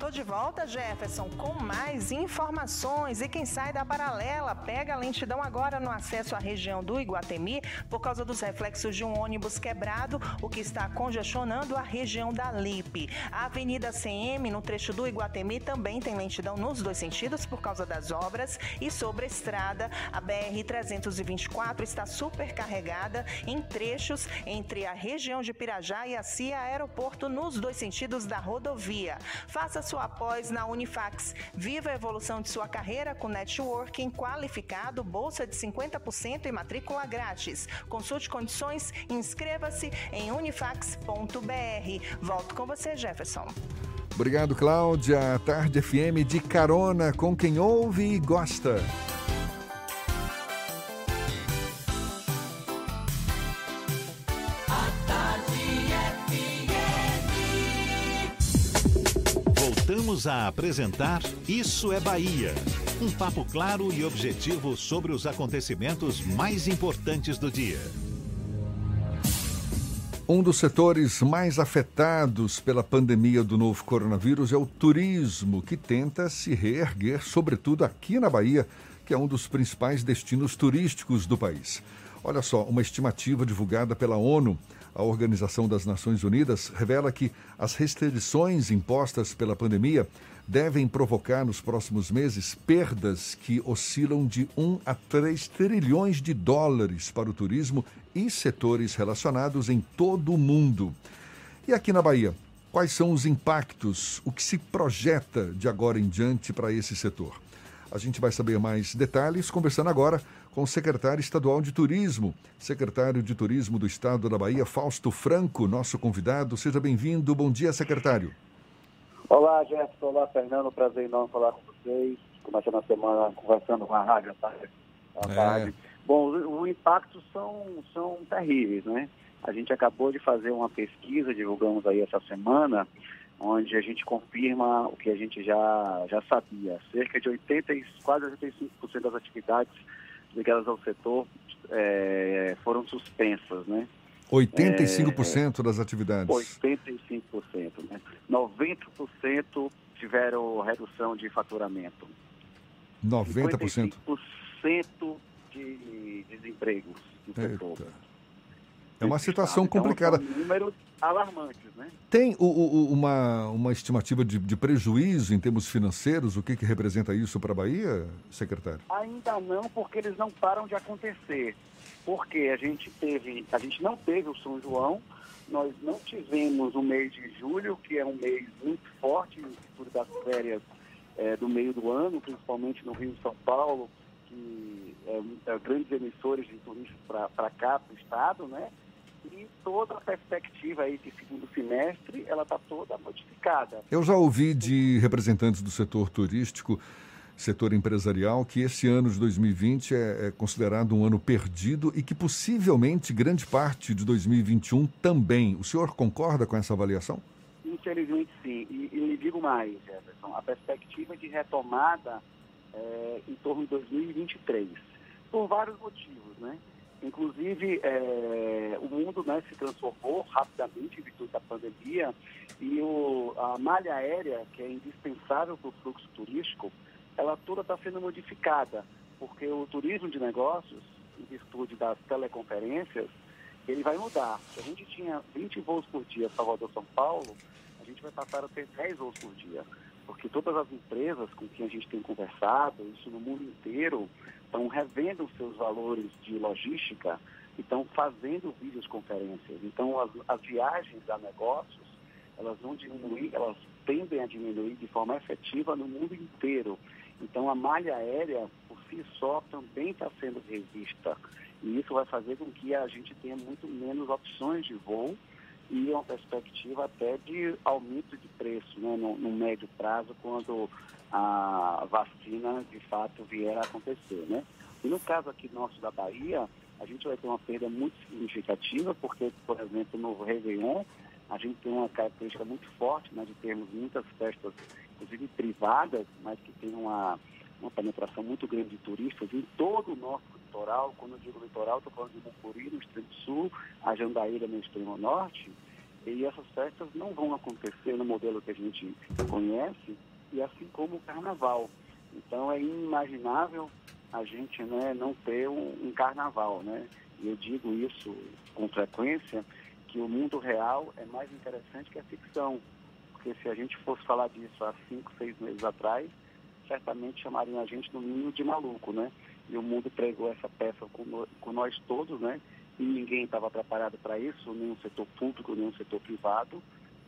Tô de volta, Jefferson, com mais informações. E quem sai da paralela pega a lentidão agora no acesso à região do Iguatemi por causa dos reflexos de um ônibus quebrado, o que está congestionando a região da Lipe. A Avenida CM, no trecho do Iguatemi, também tem lentidão nos dois sentidos por causa das obras. E sobre a estrada, a BR-324 está supercarregada em trechos entre a região de Pirajá e a CIA Aeroporto nos dois sentidos da rodovia. Faça sua pós na Unifax. Viva a evolução de sua carreira com networking qualificado, bolsa de 50% e matrícula grátis. Consulte condições e inscreva-se em unifax.br. Volto com você, Jefferson. Obrigado, Cláudia. Tarde FM de carona com quem ouve e gosta. Voltamos a apresentar Isso é Bahia. Um papo claro e objetivo sobre os acontecimentos mais importantes do dia. Um dos setores mais afetados pela pandemia do novo coronavírus é o turismo, que tenta se reerguer, sobretudo aqui na Bahia, que é um dos principais destinos turísticos do país. Olha só, uma estimativa divulgada pela ONU, a Organização das Nações Unidas, revela que as restrições impostas pela pandemia devem provocar nos próximos meses perdas que oscilam de 1 a 3 trilhões de dólares para o turismo e setores relacionados em todo o mundo. E aqui na Bahia, quais são os impactos, o que se projeta de agora em diante para esse setor? A gente vai saber mais detalhes conversando agora com o secretário estadual de Turismo, secretário de Turismo do Estado da Bahia, Fausto Franco, nosso convidado. Seja bem-vindo. Bom dia, secretário. Olá, Jefferson. Olá, Fernando. Prazer enorme falar com vocês. Começando a semana conversando com a rádio à tarde. À tarde. Bom, os impactos são, são terríveis, né? A gente acabou de fazer uma pesquisa, divulgamos aí essa semana, onde a gente confirma o que a gente já, já sabia. Cerca de 80, e quase 85% das atividades ligadas ao setor é, foram suspensas, né? 85% é, das atividades. 85%, né? 90% tiveram redução de faturamento. 90%? 55% de desempregos no setor. É uma situação então, complicada. São números alarmantes, né? Tem o, o, uma, uma estimativa de, de, prejuízo em termos financeiros? O que, que representa isso para a Bahia, secretário? Ainda não, porque eles não param de acontecer. Porque a gente teve, a gente não teve o São João, nós não tivemos o mês de julho, que é um mês muito forte no futuro das férias é, do meio do ano, principalmente no Rio de São Paulo, que é, é grandes emissores de turistas para cá, para o estado, né? E toda a perspectiva aí de segundo semestre, ela está toda modificada. Eu já ouvi de representantes do setor turístico, setor empresarial, que esse ano de 2020 é, é considerado um ano perdido e que possivelmente grande parte de 2021 também. O senhor concorda com essa avaliação? Infelizmente sim. E, e lhe digo mais, Jefferson, a perspectiva de retomada é, em torno de 2023, por vários motivos, né? Inclusive, é, o mundo né, se transformou rapidamente em virtude da pandemia e o, a malha aérea, que é indispensável para o fluxo turístico, ela toda está sendo modificada, porque o turismo de negócios, em virtude das teleconferências, ele vai mudar. Se a gente tinha 20 voos por dia Salvador-São Paulo, a gente vai passar a ter 10 voos por dia. Porque todas as empresas com quem a gente tem conversado, isso no mundo inteiro, estão revendo os seus valores de logística e estão fazendo videoconferências. Então, as, as viagens a negócios, elas vão diminuir, elas tendem a diminuir de forma efetiva no mundo inteiro. Então, a malha aérea, por si só, também está sendo revista. E isso vai fazer com que a gente tenha muito menos opções de voo e uma perspectiva até de aumento de preço né, no, no médio prazo, quando a vacina de fato vier a acontecer. Né? E no caso aqui nosso da Bahia, a gente vai ter uma perda muito significativa, porque, por exemplo, no Réveillon, a gente tem uma característica muito forte né, de termos muitas festas, inclusive privadas, mas que tem uma, uma penetração muito grande de turistas em todo o nosso litoral. Quando eu digo litoral, estou falando de Mucuri, no extremo sul, a Jandaíra, no extremo norte. E essas festas não vão acontecer no modelo que a gente conhece, e assim como o carnaval. Então é inimaginável a gente né, não ter um, um carnaval. Né? E eu digo isso com frequência, que o mundo real é mais interessante que a ficção. Porque se a gente fosse falar disso há cinco, seis meses atrás, certamente chamariam a gente no mínimo de maluco, né? E o mundo pregou essa peça com, com nós todos, né? E ninguém estava preparado para isso, o setor público, o setor privado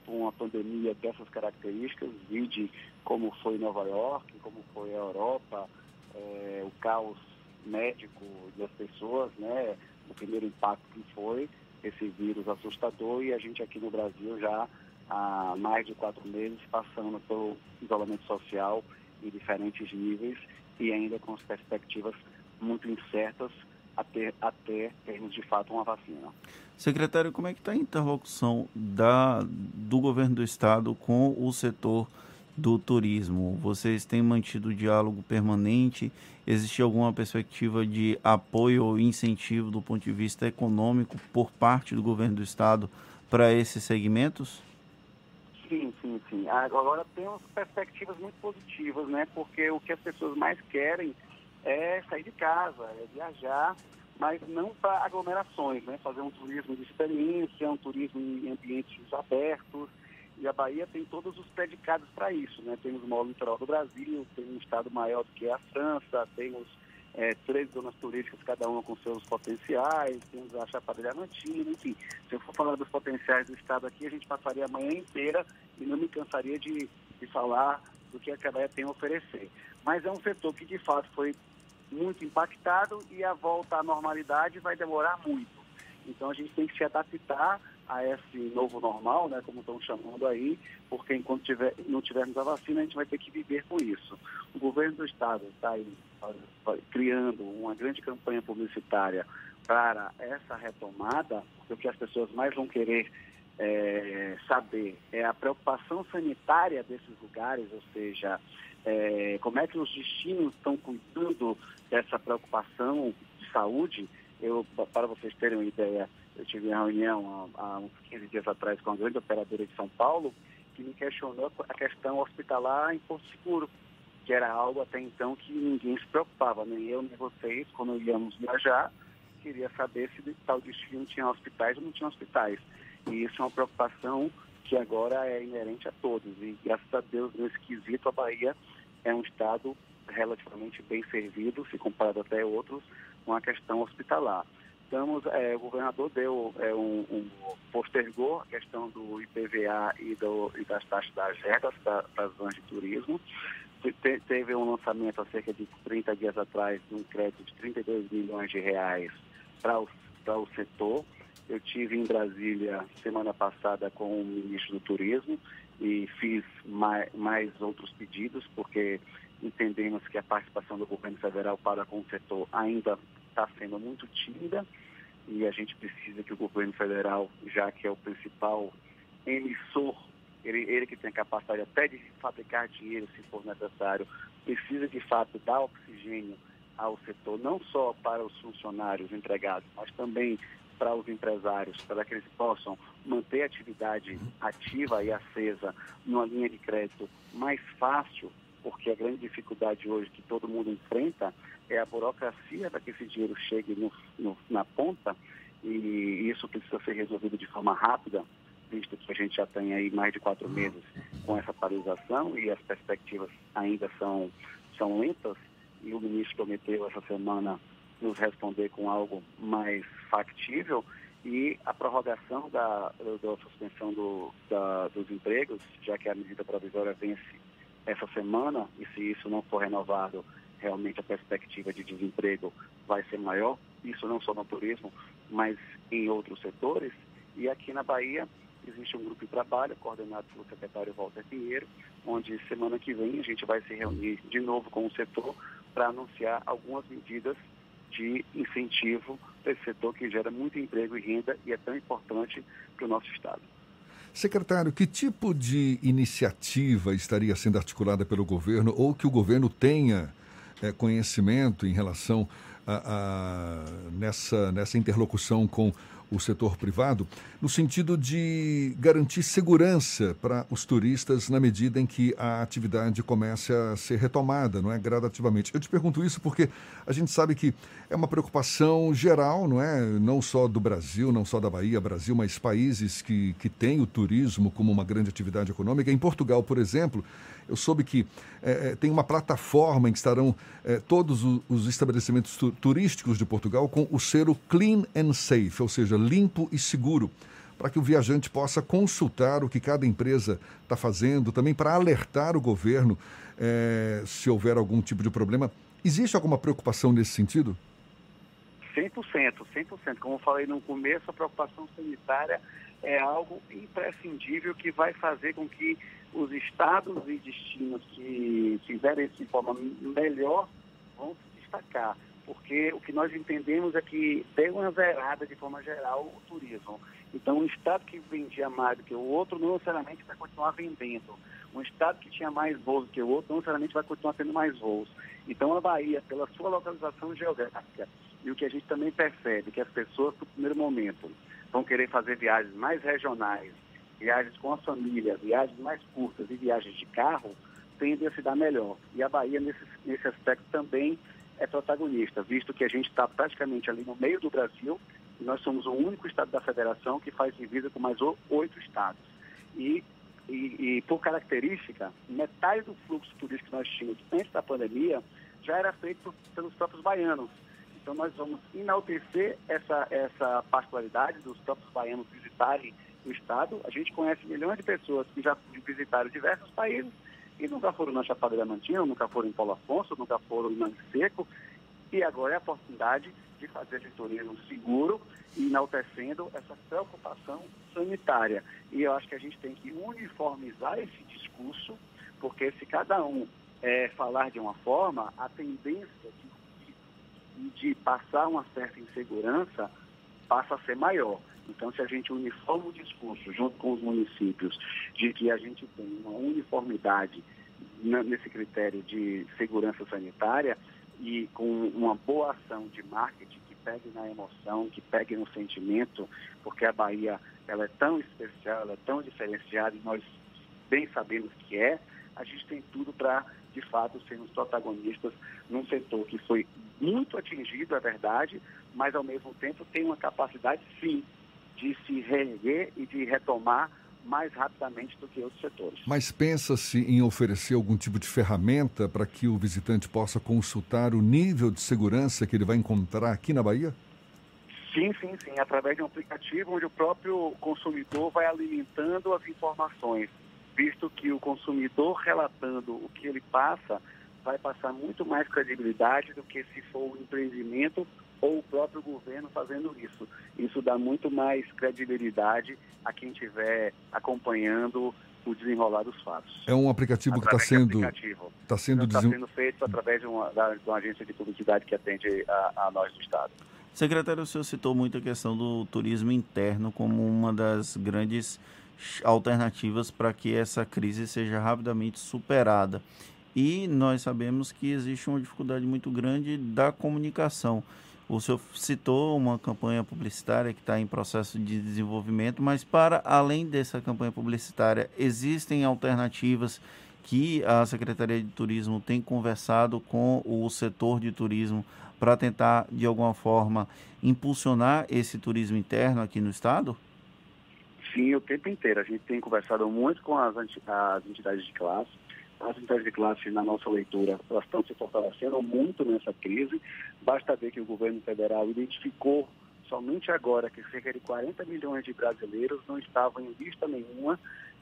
com uma pandemia dessas características, vide como foi Nova York, como foi a Europa, é, o caos médico das pessoas, né? O primeiro impacto que foi esse vírus assustador e a gente aqui no Brasil já há mais de quatro meses passando pelo isolamento social em diferentes níveis e ainda com as perspectivas muito incertas até, até termos de fato uma vacina. Secretário, como é que está a interlocução da, do governo do estado com o setor do turismo? Vocês têm mantido diálogo permanente? Existe alguma perspectiva de apoio ou incentivo do ponto de vista econômico por parte do governo do estado para esses segmentos? Sim, sim, sim. Agora temos perspectivas muito positivas, né? Porque o que as pessoas mais querem é sair de casa, é viajar, mas não para aglomerações, né? Fazer um turismo de experiência, um turismo em ambientes abertos. E a Bahia tem todos os predicados para isso, né? Temos o maior litoral do Brasil, tem um estado maior do que a França, temos é, três zonas turísticas, cada uma com seus potenciais, temos a Chapada Diamantina, enfim. Se eu for falar dos potenciais do estado aqui, a gente passaria a manhã inteira e não me cansaria de, de falar do que a Bahia tem a oferecer. Mas é um setor que, de fato, foi muito impactado e a volta à normalidade vai demorar muito. Então a gente tem que se adaptar a esse novo normal, né, como estão chamando aí, porque enquanto tiver, não tivermos a vacina, a gente vai ter que viver com isso. O governo do estado está criando uma grande campanha publicitária para essa retomada, porque o que as pessoas mais vão querer é, saber é a preocupação sanitária desses lugares, ou seja, é, como é que os destinos estão cuidando dessa preocupação de saúde. Eu, para vocês terem uma ideia, eu tive uma reunião há, há uns 15 dias atrás com a grande operadora de São Paulo, que me questionou a questão hospitalar em Porto Seguro, que era algo até então que ninguém se preocupava, nem eu nem vocês, quando íamos viajar, queria saber se tal destino tinha hospitais ou não tinha hospitais. E isso é uma preocupação que agora é inerente a todos. E graças a Deus, nesse quesito, a Bahia é um estado relativamente bem servido, se comparado até outros, com a questão hospitalar. Estamos, é, o governador deu é, um, um, postergou a questão do IPVA e, do, e das taxas das regras para as zonas de turismo. Te, teve um lançamento há cerca de 30 dias atrás de um crédito de 32 milhões de reais para o, para o setor. Eu tive em Brasília semana passada com o ministro do Turismo e fiz mais, mais outros pedidos, porque entendemos que a participação do governo federal para com o setor ainda está sendo muito tímida e a gente precisa que o governo federal, já que é o principal emissor ele, ele que tem a capacidade até de fabricar dinheiro se for necessário, precisa de fato dar oxigênio ao setor, não só para os funcionários empregados, mas também para os empresários, para que eles possam manter a atividade ativa e acesa numa linha de crédito mais fácil, porque a grande dificuldade hoje que todo mundo enfrenta é a burocracia para que esse dinheiro chegue no, no, na ponta e isso precisa ser resolvido de forma rápida, visto que a gente já tem aí mais de quatro meses com essa paralisação e as perspectivas ainda são, são lentas e o ministro prometeu essa semana nos responder com algo mais factível e a prorrogação da, da suspensão do, da, dos empregos, já que a medida provisória vence essa semana e se isso não for renovado, realmente a perspectiva de desemprego vai ser maior, isso não só no turismo, mas em outros setores. E aqui na Bahia existe um grupo de trabalho coordenado pelo secretário Walter Pinheiro, onde semana que vem a gente vai se reunir de novo com o setor para anunciar algumas medidas de incentivo para esse setor que gera muito emprego e renda e é tão importante para o nosso Estado. Secretário, que tipo de iniciativa estaria sendo articulada pelo governo ou que o governo tenha é, conhecimento em relação a, a, nessa, nessa interlocução com o setor privado, no sentido de garantir segurança para os turistas na medida em que a atividade comece a ser retomada, não é, gradativamente. Eu te pergunto isso porque a gente sabe que é uma preocupação geral, não é, não só do Brasil, não só da Bahia, Brasil, mas países que, que têm o turismo como uma grande atividade econômica. Em Portugal, por exemplo, eu soube que é, tem uma plataforma em que estarão é, todos os, os estabelecimentos tu, turísticos de Portugal com o selo Clean and Safe, ou seja, limpo e seguro, para que o viajante possa consultar o que cada empresa está fazendo, também para alertar o governo é, se houver algum tipo de problema. Existe alguma preocupação nesse sentido? 100%, 100%. Como eu falei no começo, a preocupação sanitária é algo imprescindível que vai fazer com que os estados e destinos que fizerem isso de forma melhor vão se destacar, porque o que nós entendemos é que deu uma zerada de forma geral o turismo. Então, um estado que vendia mais do que o outro não necessariamente vai continuar vendendo. Um estado que tinha mais voos do que o outro não necessariamente vai continuar tendo mais voos. Então, a Bahia, pela sua localização geográfica, e o que a gente também percebe, que as pessoas, no primeiro momento, vão querer fazer viagens mais regionais, viagens com a família, viagens mais curtas e viagens de carro, tendem a se dar melhor. E a Bahia, nesse, nesse aspecto, também é protagonista, visto que a gente está praticamente ali no meio do Brasil, e nós somos o único estado da federação que faz divisa com mais oito estados. E, e, e, por característica, metade do fluxo turístico que nós tínhamos antes da pandemia já era feito pelos próprios baianos. Então nós vamos enaltecer essa, essa particularidade dos próprios baianos visitarem o Estado. A gente conhece milhões de pessoas que já visitaram diversos países e nunca foram na Chapada Diamantina, nunca foram em Paulo Afonso, nunca foram em Mangue Seco. E agora é a oportunidade de fazer esse turismo seguro e enaltecendo essa preocupação sanitária. E eu acho que a gente tem que uniformizar esse discurso, porque se cada um é, falar de uma forma, a tendência de de passar uma certa insegurança passa a ser maior. Então, se a gente uniforma o discurso junto com os municípios de que a gente tem uma uniformidade nesse critério de segurança sanitária e com uma boa ação de marketing que pegue na emoção, que pegue no sentimento, porque a Bahia ela é tão especial, ela é tão diferenciada e nós bem sabemos que é, a gente tem tudo para, de fato, sermos protagonistas num setor que foi muito atingido, é verdade, mas ao mesmo tempo tem uma capacidade, sim, de se reerguer e de retomar mais rapidamente do que outros setores. Mas pensa-se em oferecer algum tipo de ferramenta para que o visitante possa consultar o nível de segurança que ele vai encontrar aqui na Bahia? Sim, sim, sim. Através de um aplicativo onde o próprio consumidor vai alimentando as informações, visto que o consumidor relatando o que ele passa vai passar muito mais credibilidade do que se for o empreendimento ou o próprio governo fazendo isso. Isso dá muito mais credibilidade a quem estiver acompanhando o desenrolar dos fatos. É um aplicativo que está sendo está sendo, tá sendo feito através de uma, da, de uma agência de publicidade que atende a, a nós do estado. Secretário, o senhor citou muito a questão do turismo interno como uma das grandes alternativas para que essa crise seja rapidamente superada. E nós sabemos que existe uma dificuldade muito grande da comunicação. O senhor citou uma campanha publicitária que está em processo de desenvolvimento, mas para além dessa campanha publicitária, existem alternativas que a Secretaria de Turismo tem conversado com o setor de turismo para tentar, de alguma forma, impulsionar esse turismo interno aqui no estado? Sim, o tempo inteiro. A gente tem conversado muito com as, entidades de classe. As entidades de classe, na nossa leitura, elas estão se fortalecendo muito nessa crise. Basta ver que o governo federal identificou somente agora que cerca de 40 milhões de brasileiros não estavam em vista nenhuma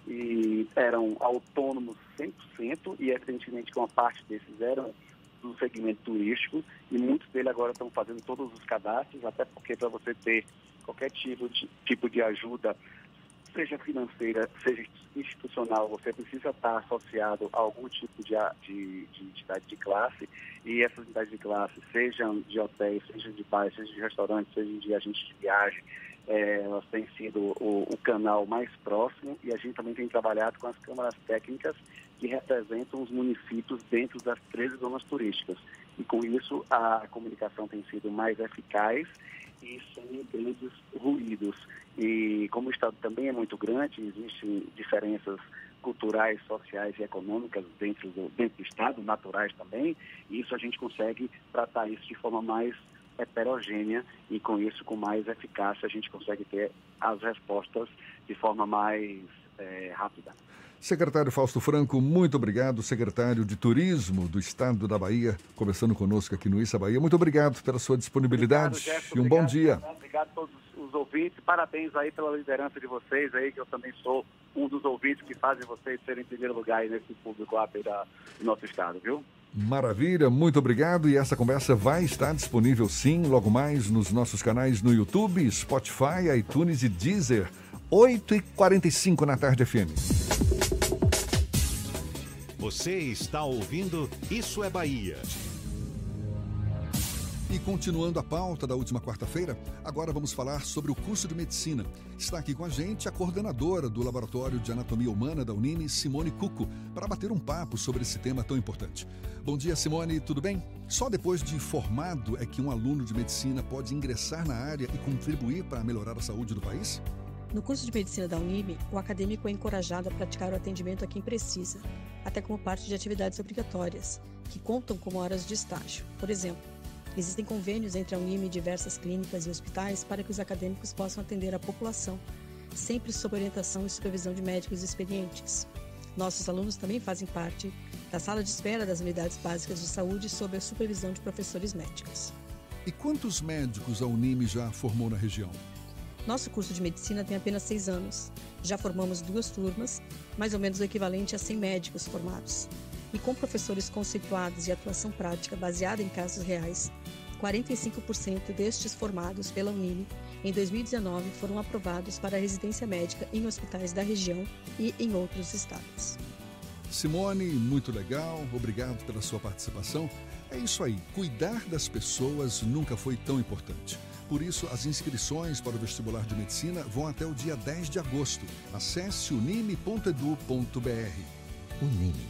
e eram autônomos 100% e evidentemente que uma parte desses eram do segmento turístico e muitos deles agora estão fazendo todos os cadastros, até porque para você ter qualquer tipo de, tipo de ajuda, seja financeira, seja institucional, você precisa estar associado a algum tipo de, de, de entidade de classe e essas entidades de classe, sejam de hotéis, sejam de bares, sejam de restaurantes, sejam de agentes de viagem, é, elas têm sido o, o, canal mais próximo e a gente também tem trabalhado com as câmaras técnicas que representam os municípios dentro das 13 zonas turísticas. E com isso a comunicação tem sido mais eficaz e sem grandes ruídos. E como o Estado também é muito grande, existem diferenças culturais, sociais e econômicas dentro do, dentro do Estado, naturais também, e isso a gente consegue tratar isso de forma mais heterogênea e com isso, com mais eficácia, a gente consegue ter as respostas de forma mais é, rápida. Secretário Fausto Franco, muito obrigado. Secretário de Turismo do Estado da Bahia, conversando conosco aqui no Issa Bahia. Muito obrigado pela sua disponibilidade obrigado, e um obrigado, bom dia. Obrigado a todos os ouvintes. Parabéns aí pela liderança de vocês aí, que eu também sou um dos ouvintes que fazem vocês serem em primeiro lugar nesse público lá do nosso estado, viu? Maravilha, muito obrigado. E essa conversa vai estar disponível sim, logo mais nos nossos canais no YouTube, Spotify, iTunes e Deezer. 8h45 na tarde FM. Você está ouvindo Isso é Bahia. E continuando a pauta da última quarta-feira, agora vamos falar sobre o curso de medicina. Está aqui com a gente a coordenadora do Laboratório de Anatomia Humana da Unime, Simone Cuco, para bater um papo sobre esse tema tão importante. Bom dia, Simone, tudo bem? Só depois de formado é que um aluno de medicina pode ingressar na área e contribuir para melhorar a saúde do país? No curso de medicina da Unime, o acadêmico é encorajado a praticar o atendimento a quem precisa, até como parte de atividades obrigatórias, que contam como horas de estágio. Por exemplo, Existem convênios entre a Unime e diversas clínicas e hospitais para que os acadêmicos possam atender a população, sempre sob orientação e supervisão de médicos experientes. Nossos alunos também fazem parte da sala de espera das unidades básicas de saúde sob a supervisão de professores médicos. E quantos médicos a Unime já formou na região? Nosso curso de medicina tem apenas seis anos. Já formamos duas turmas, mais ou menos o equivalente a 100 médicos formados. E com professores conceituados e atuação prática baseada em casos reais, 45% destes formados pela Unime em 2019 foram aprovados para residência médica em hospitais da região e em outros estados. Simone, muito legal, obrigado pela sua participação. É isso aí, cuidar das pessoas nunca foi tão importante. Por isso, as inscrições para o vestibular de medicina vão até o dia 10 de agosto. Acesse unime.edu.br. Unime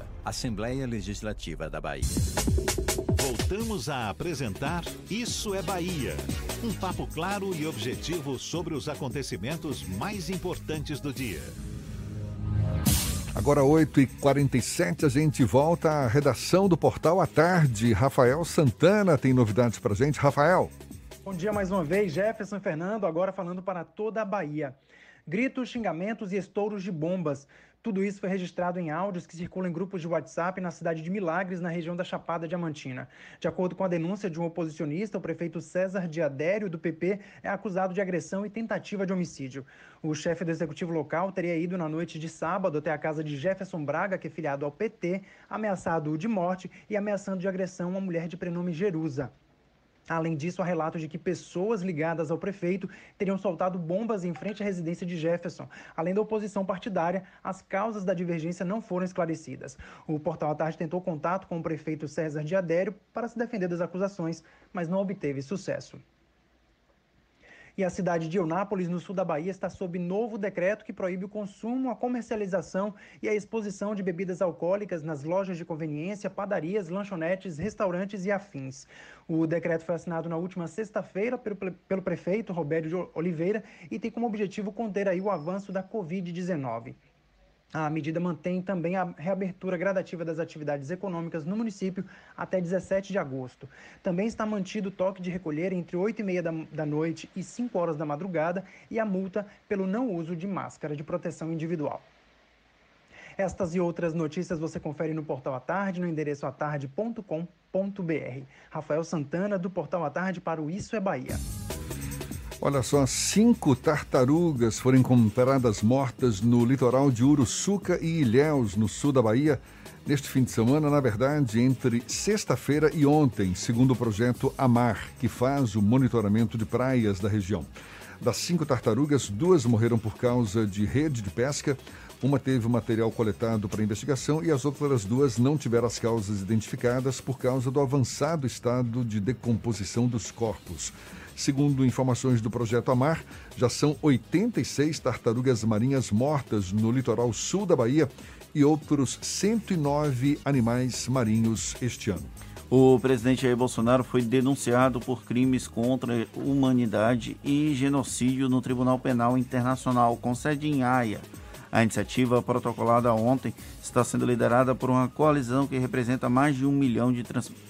Assembleia Legislativa da Bahia. Voltamos a apresentar Isso é Bahia. Um papo claro e objetivo sobre os acontecimentos mais importantes do dia. Agora 8h47, a gente volta à redação do Portal à Tarde. Rafael Santana tem novidades para gente. Rafael. Bom dia mais uma vez, Jefferson Fernando, agora falando para toda a Bahia. Gritos, xingamentos e estouros de bombas Tudo isso foi registrado em áudios que circulam em grupos de WhatsApp na cidade de Milagres, na região da Chapada Diamantina. De acordo com a denúncia de um oposicionista, o prefeito César Diadério, do PP, é acusado de agressão e tentativa de homicídio. O chefe do executivo local teria ido na noite de sábado até a casa de Jefferson Braga, que é filiado ao PT, ameaçado de morte e ameaçando de agressão uma mulher de prenome Jerusa. Além disso, há relatos de que pessoas ligadas ao prefeito teriam soltado bombas em frente à residência de Jefferson. Além da oposição partidária, as causas da divergência não foram esclarecidas. O Portal à Tarde tentou contato com o prefeito César Diadério para se defender das acusações, mas não obteve sucesso. E a cidade de Eunápolis, no sul da Bahia, está sob novo decreto que proíbe o consumo, a comercialização e a exposição de bebidas alcoólicas nas lojas de conveniência, padarias, lanchonetes, restaurantes e afins. O decreto foi assinado na última sexta-feira pelo, pelo prefeito Roberto de Oliveira e tem como objetivo conter aí o avanço da Covid-19. A medida mantém também a reabertura gradativa das atividades econômicas no município até 17 de agosto. Também está mantido o toque de recolher entre 8 e meia da, da noite e 5 horas da madrugada e a multa pelo não uso de máscara de proteção individual. Estas e outras notícias você confere no Portal à Tarde, no endereço atarde.com.br. Rafael Santana, do Portal à Tarde, para o Isso é Bahia. Olha só, cinco tartarugas foram encontradas mortas no litoral de Uruçuca e Ilhéus, no sul da Bahia, neste fim de semana, na verdade, entre sexta-feira e ontem, segundo o projeto Amar, que faz o monitoramento de praias da região. Das cinco tartarugas, duas morreram por causa de rede de pesca, uma teve o material coletado para investigação e as outras duas não tiveram as causas identificadas por causa do avançado estado de decomposição dos corpos. Segundo informações do Projeto Amar, já são 86 tartarugas marinhas mortas no litoral sul da Bahia e outros 109 animais marinhos este ano. O presidente Jair Bolsonaro foi denunciado por crimes contra a humanidade e genocídio no Tribunal Penal Internacional, com sede em Haia. A iniciativa protocolada ontem está sendo liderada por uma coalizão que representa mais de um milhão de,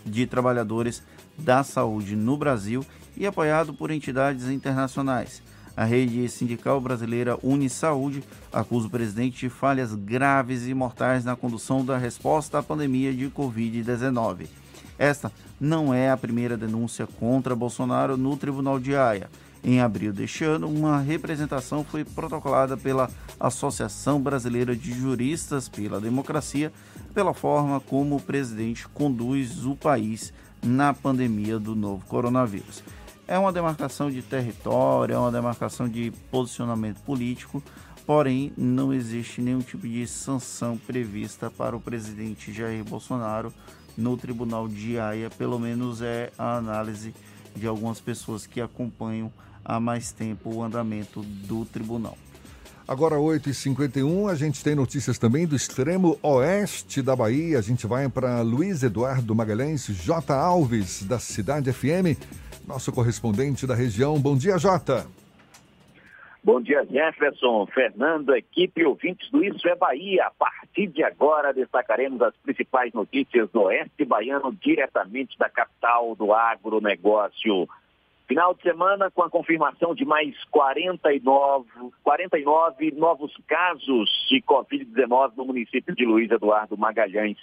de trabalhadores da saúde no Brasil e apoiado por entidades internacionais. A rede sindical brasileira Unisaúde acusa o presidente de falhas graves e mortais na condução da resposta à pandemia de Covid-19. Esta não é a primeira denúncia contra Bolsonaro no Tribunal de Haia. Em abril deste ano, uma representação foi protocolada pela Associação Brasileira de Juristas pela Democracia pela forma como o presidente conduz o país na pandemia do novo coronavírus. É uma demarcação de território, é uma demarcação de posicionamento político, porém não existe nenhum tipo de sanção prevista para o presidente Jair Bolsonaro no Tribunal de Haia, pelo menos é a análise de algumas pessoas que acompanham há mais tempo o andamento do tribunal. Agora 8h51, a gente tem notícias também do extremo oeste da Bahia. A gente vai para Luiz Eduardo Magalhães, J. Alves, da Cidade FM nosso correspondente da região. Bom dia, Jota. Bom dia, Jefferson, Fernando, equipe ouvintes do Isso é Bahia. A partir de agora, destacaremos as principais notícias do Oeste Baiano, diretamente da capital do agronegócio. Final de semana com a confirmação de mais 49, 49 novos casos de Covid-19 no município de Luiz Eduardo Magalhães.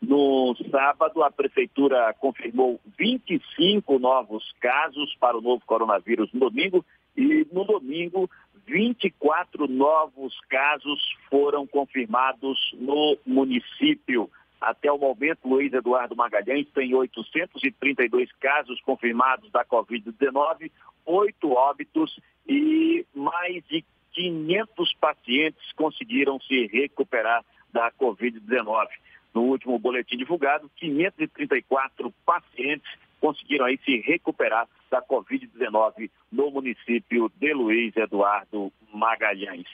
No sábado, a Prefeitura confirmou 25 novos casos para o novo coronavírus no domingo e no domingo, 24 novos casos foram confirmados no município. Até o momento, Luiz Eduardo Magalhães tem 832 casos confirmados da Covid-19, oito óbitos e mais de 500 pacientes conseguiram se recuperar da Covid-19. No último boletim divulgado, 534 pacientes conseguiram aí se recuperar da Covid-19 no município de Luiz Eduardo Magalhães.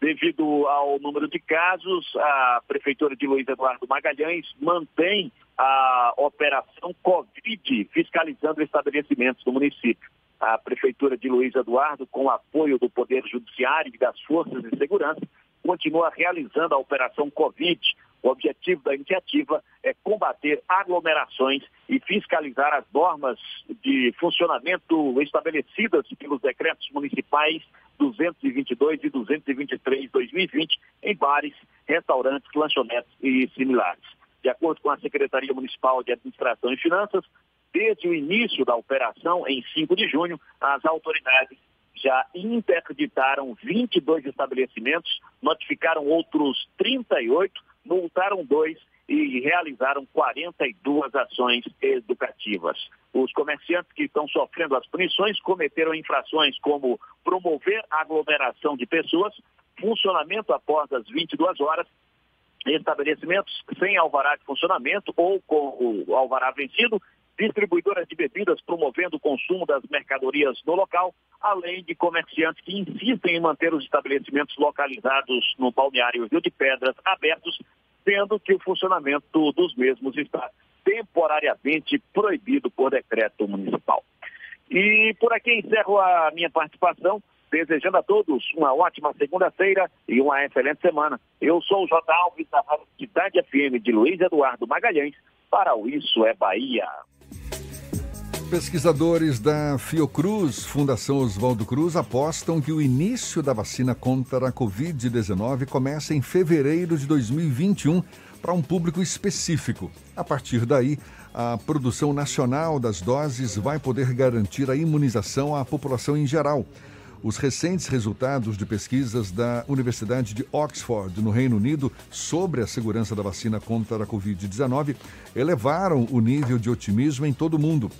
Devido ao número de casos, a Prefeitura de Luiz Eduardo Magalhães mantém a operação Covid fiscalizando estabelecimentos do município. A Prefeitura de Luiz Eduardo, com apoio do Poder Judiciário e das Forças de Segurança, continua realizando a Operação Covid. O objetivo da iniciativa é combater aglomerações e fiscalizar as normas de funcionamento estabelecidas pelos decretos municipais 222 e 223 2020 em bares, restaurantes, lanchonetes e similares. De acordo com a Secretaria Municipal de Administração e Finanças, desde o início da operação, em 5 de junho, as autoridades já interditaram 22 estabelecimentos, notificaram outros 38, multaram dois e realizaram 42 ações educativas. Os comerciantes que estão sofrendo as punições cometeram infrações como promover aglomeração de pessoas, funcionamento após as 22 horas, estabelecimentos sem alvará de funcionamento ou com o alvará vencido, distribuidoras de bebidas promovendo o consumo das mercadorias no local, além de comerciantes que insistem em manter os estabelecimentos localizados no balneário Rio de Pedras abertos, sendo que o funcionamento dos mesmos está temporariamente proibido por decreto municipal. E por aqui encerro a minha participação, desejando a todos uma ótima segunda-feira e uma excelente semana. Eu sou o J. Alves, da Cidade FM de Luiz Eduardo Magalhães, para o Isso é Bahia. Pesquisadores da Fiocruz, Fundação Oswaldo Cruz, apostam que o início da vacina contra a Covid-19 começa em fevereiro de 2021 para um público específico. A partir daí, a produção nacional das doses vai poder garantir a imunização à população em geral. Os recentes resultados de pesquisas da Universidade de Oxford, no Reino Unido, sobre a segurança da vacina contra a Covid-19 elevaram o nível de otimismo em todo o mundo.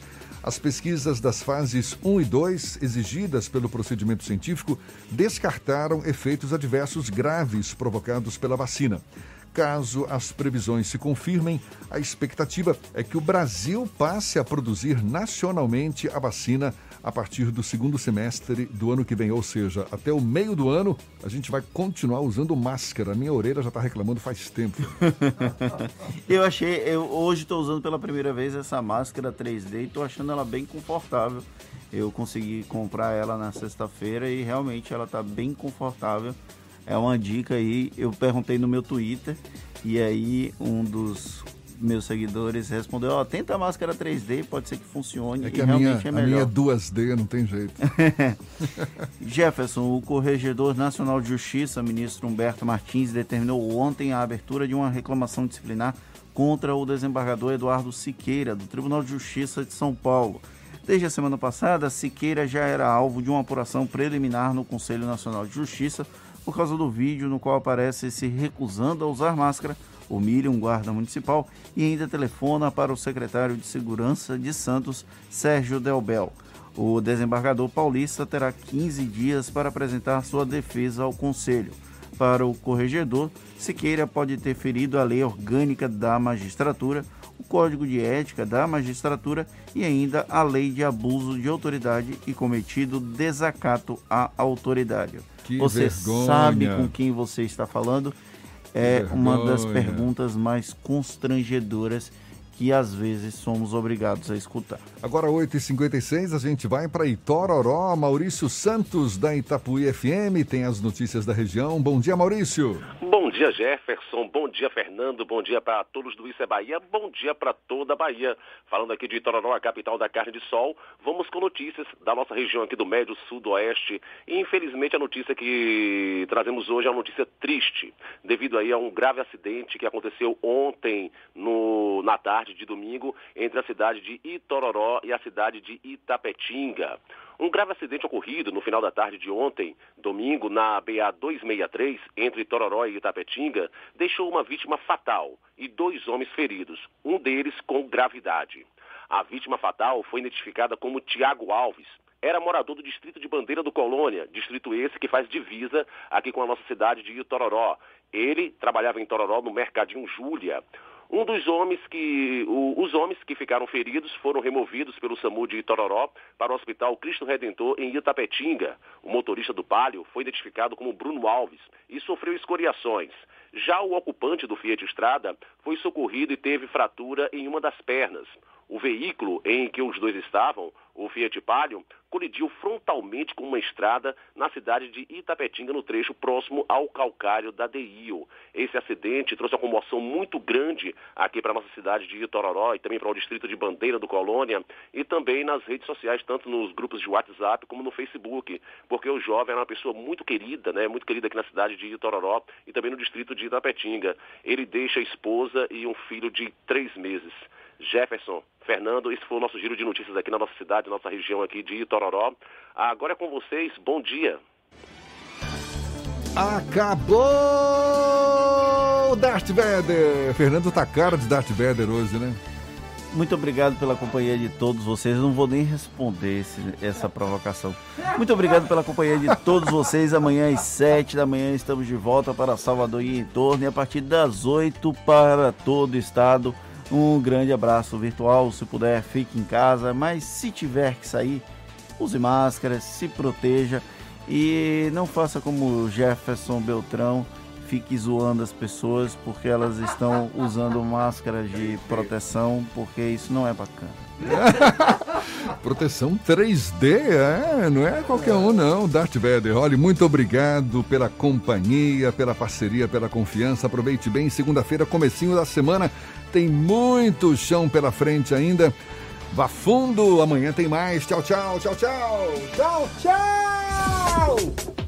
As pesquisas das fases 1 e 2, exigidas pelo procedimento científico, descartaram efeitos adversos graves provocados pela vacina. Caso as previsões se confirmem, a expectativa é que o Brasil passe a produzir nacionalmente a vacina a partir do segundo semestre do ano que vem, ou seja, até o meio do ano, a gente vai continuar usando máscara. A minha orelha já está reclamando faz tempo. eu achei, eu hoje estou usando pela primeira vez essa máscara 3D e estou achando ela bem confortável. Eu consegui comprar ela na sexta-feira e realmente ela está bem confortável. É uma dica aí. Eu perguntei no meu Twitter e aí um dos meus seguidores respondeu, ó, oh, tenta a máscara 3D, pode ser que funcione. É que a minha, é a minha é 2D, não tem jeito. Jefferson, o Corregedor Nacional de Justiça, ministro Humberto Martins, determinou ontem a abertura de uma reclamação disciplinar contra o desembargador Eduardo Siqueira, do Tribunal de Justiça de São Paulo. Desde a semana passada, Siqueira já era alvo de uma apuração preliminar no Conselho Nacional de Justiça por causa do vídeo no qual aparece se recusando a usar máscara humilha um guarda municipal e ainda telefona para o secretário de Segurança de Santos, Sérgio Delbel. O desembargador paulista terá 15 dias para apresentar sua defesa ao Conselho. Para o corregedor, Siqueira pode ter ferido a lei orgânica da magistratura, o Código de Ética da Magistratura e ainda a lei de abuso de autoridade e cometido desacato à autoridade. Que você vergonha. sabe com quem você está falando é uma das perguntas mais constrangedoras que às vezes somos obrigados a escutar. Agora 8h56, a gente vai para Itororó. Maurício Santos, da Itapuí FM, tem as notícias da região. Bom dia, Maurício. Bom dia, Jefferson. Bom dia, Fernando. Bom dia para todos do Isso é Bahia. Bom dia para toda a Bahia. Falando aqui de Itororó, a capital da carne de sol, vamos com notícias da nossa região aqui do Médio, Sudoeste. E infelizmente a notícia que trazemos hoje é uma notícia triste, devido aí a um grave acidente que aconteceu ontem no, na tarde de domingo entre a cidade de Itororó e a cidade de Itapetinga. Um grave acidente ocorrido no final da tarde de ontem, domingo, na BA 263, entre Tororó e Itapetinga, deixou uma vítima fatal e dois homens feridos, um deles com gravidade. A vítima fatal foi identificada como Tiago Alves. Era morador do distrito de Bandeira do Colônia, distrito esse que faz divisa aqui com a nossa cidade de Itororó. Ele trabalhava em Tororó no Mercadinho Júlia. Um dos homens que, o, os homens que ficaram feridos foram removidos pelo SAMU de Itororó para o Hospital Cristo Redentor em Itapetinga. O motorista do Palio foi identificado como Bruno Alves e sofreu escoriações. Já o ocupante do Fiat Estrada foi socorrido e teve fratura em uma das pernas. O veículo em que os dois estavam, o Fiat Palio, colidiu frontalmente com uma estrada na cidade de Itapetinga, no trecho próximo ao calcário da DIO. Esse acidente trouxe uma comoção muito grande aqui para a nossa cidade de Itororó e também para o distrito de Bandeira do Colônia e também nas redes sociais, tanto nos grupos de WhatsApp como no Facebook, porque o jovem era uma pessoa muito querida, né, muito querida aqui na cidade de Itororó e também no distrito de Itapetinga. Ele deixa a esposa e um filho de três meses. Jefferson, Fernando, esse foi o nosso giro de notícias aqui na nossa cidade, nossa região aqui de Itororó. Agora é com vocês, bom dia. Acabou Darth Vader! Fernando tá cara de Darth Vader hoje, né? Muito obrigado pela companhia de todos vocês. Eu não vou nem responder esse, essa provocação. Muito obrigado pela companhia de todos vocês. Amanhã às 7 da manhã estamos de volta para Salvador e em torno e a partir das 8 para todo o estado. Um grande abraço virtual. Se puder, fique em casa. Mas se tiver que sair, use máscara, se proteja e não faça como Jefferson Beltrão fique zoando as pessoas porque elas estão usando máscaras de proteção, porque isso não é bacana. Proteção 3D, é, não é qualquer um não, Darth Vader. Olha, muito obrigado pela companhia, pela parceria, pela confiança. Aproveite bem, segunda-feira, comecinho da semana, tem muito chão pela frente ainda. Vá fundo, amanhã tem mais. Tchau, tchau, tchau, tchau. Tchau, tchau.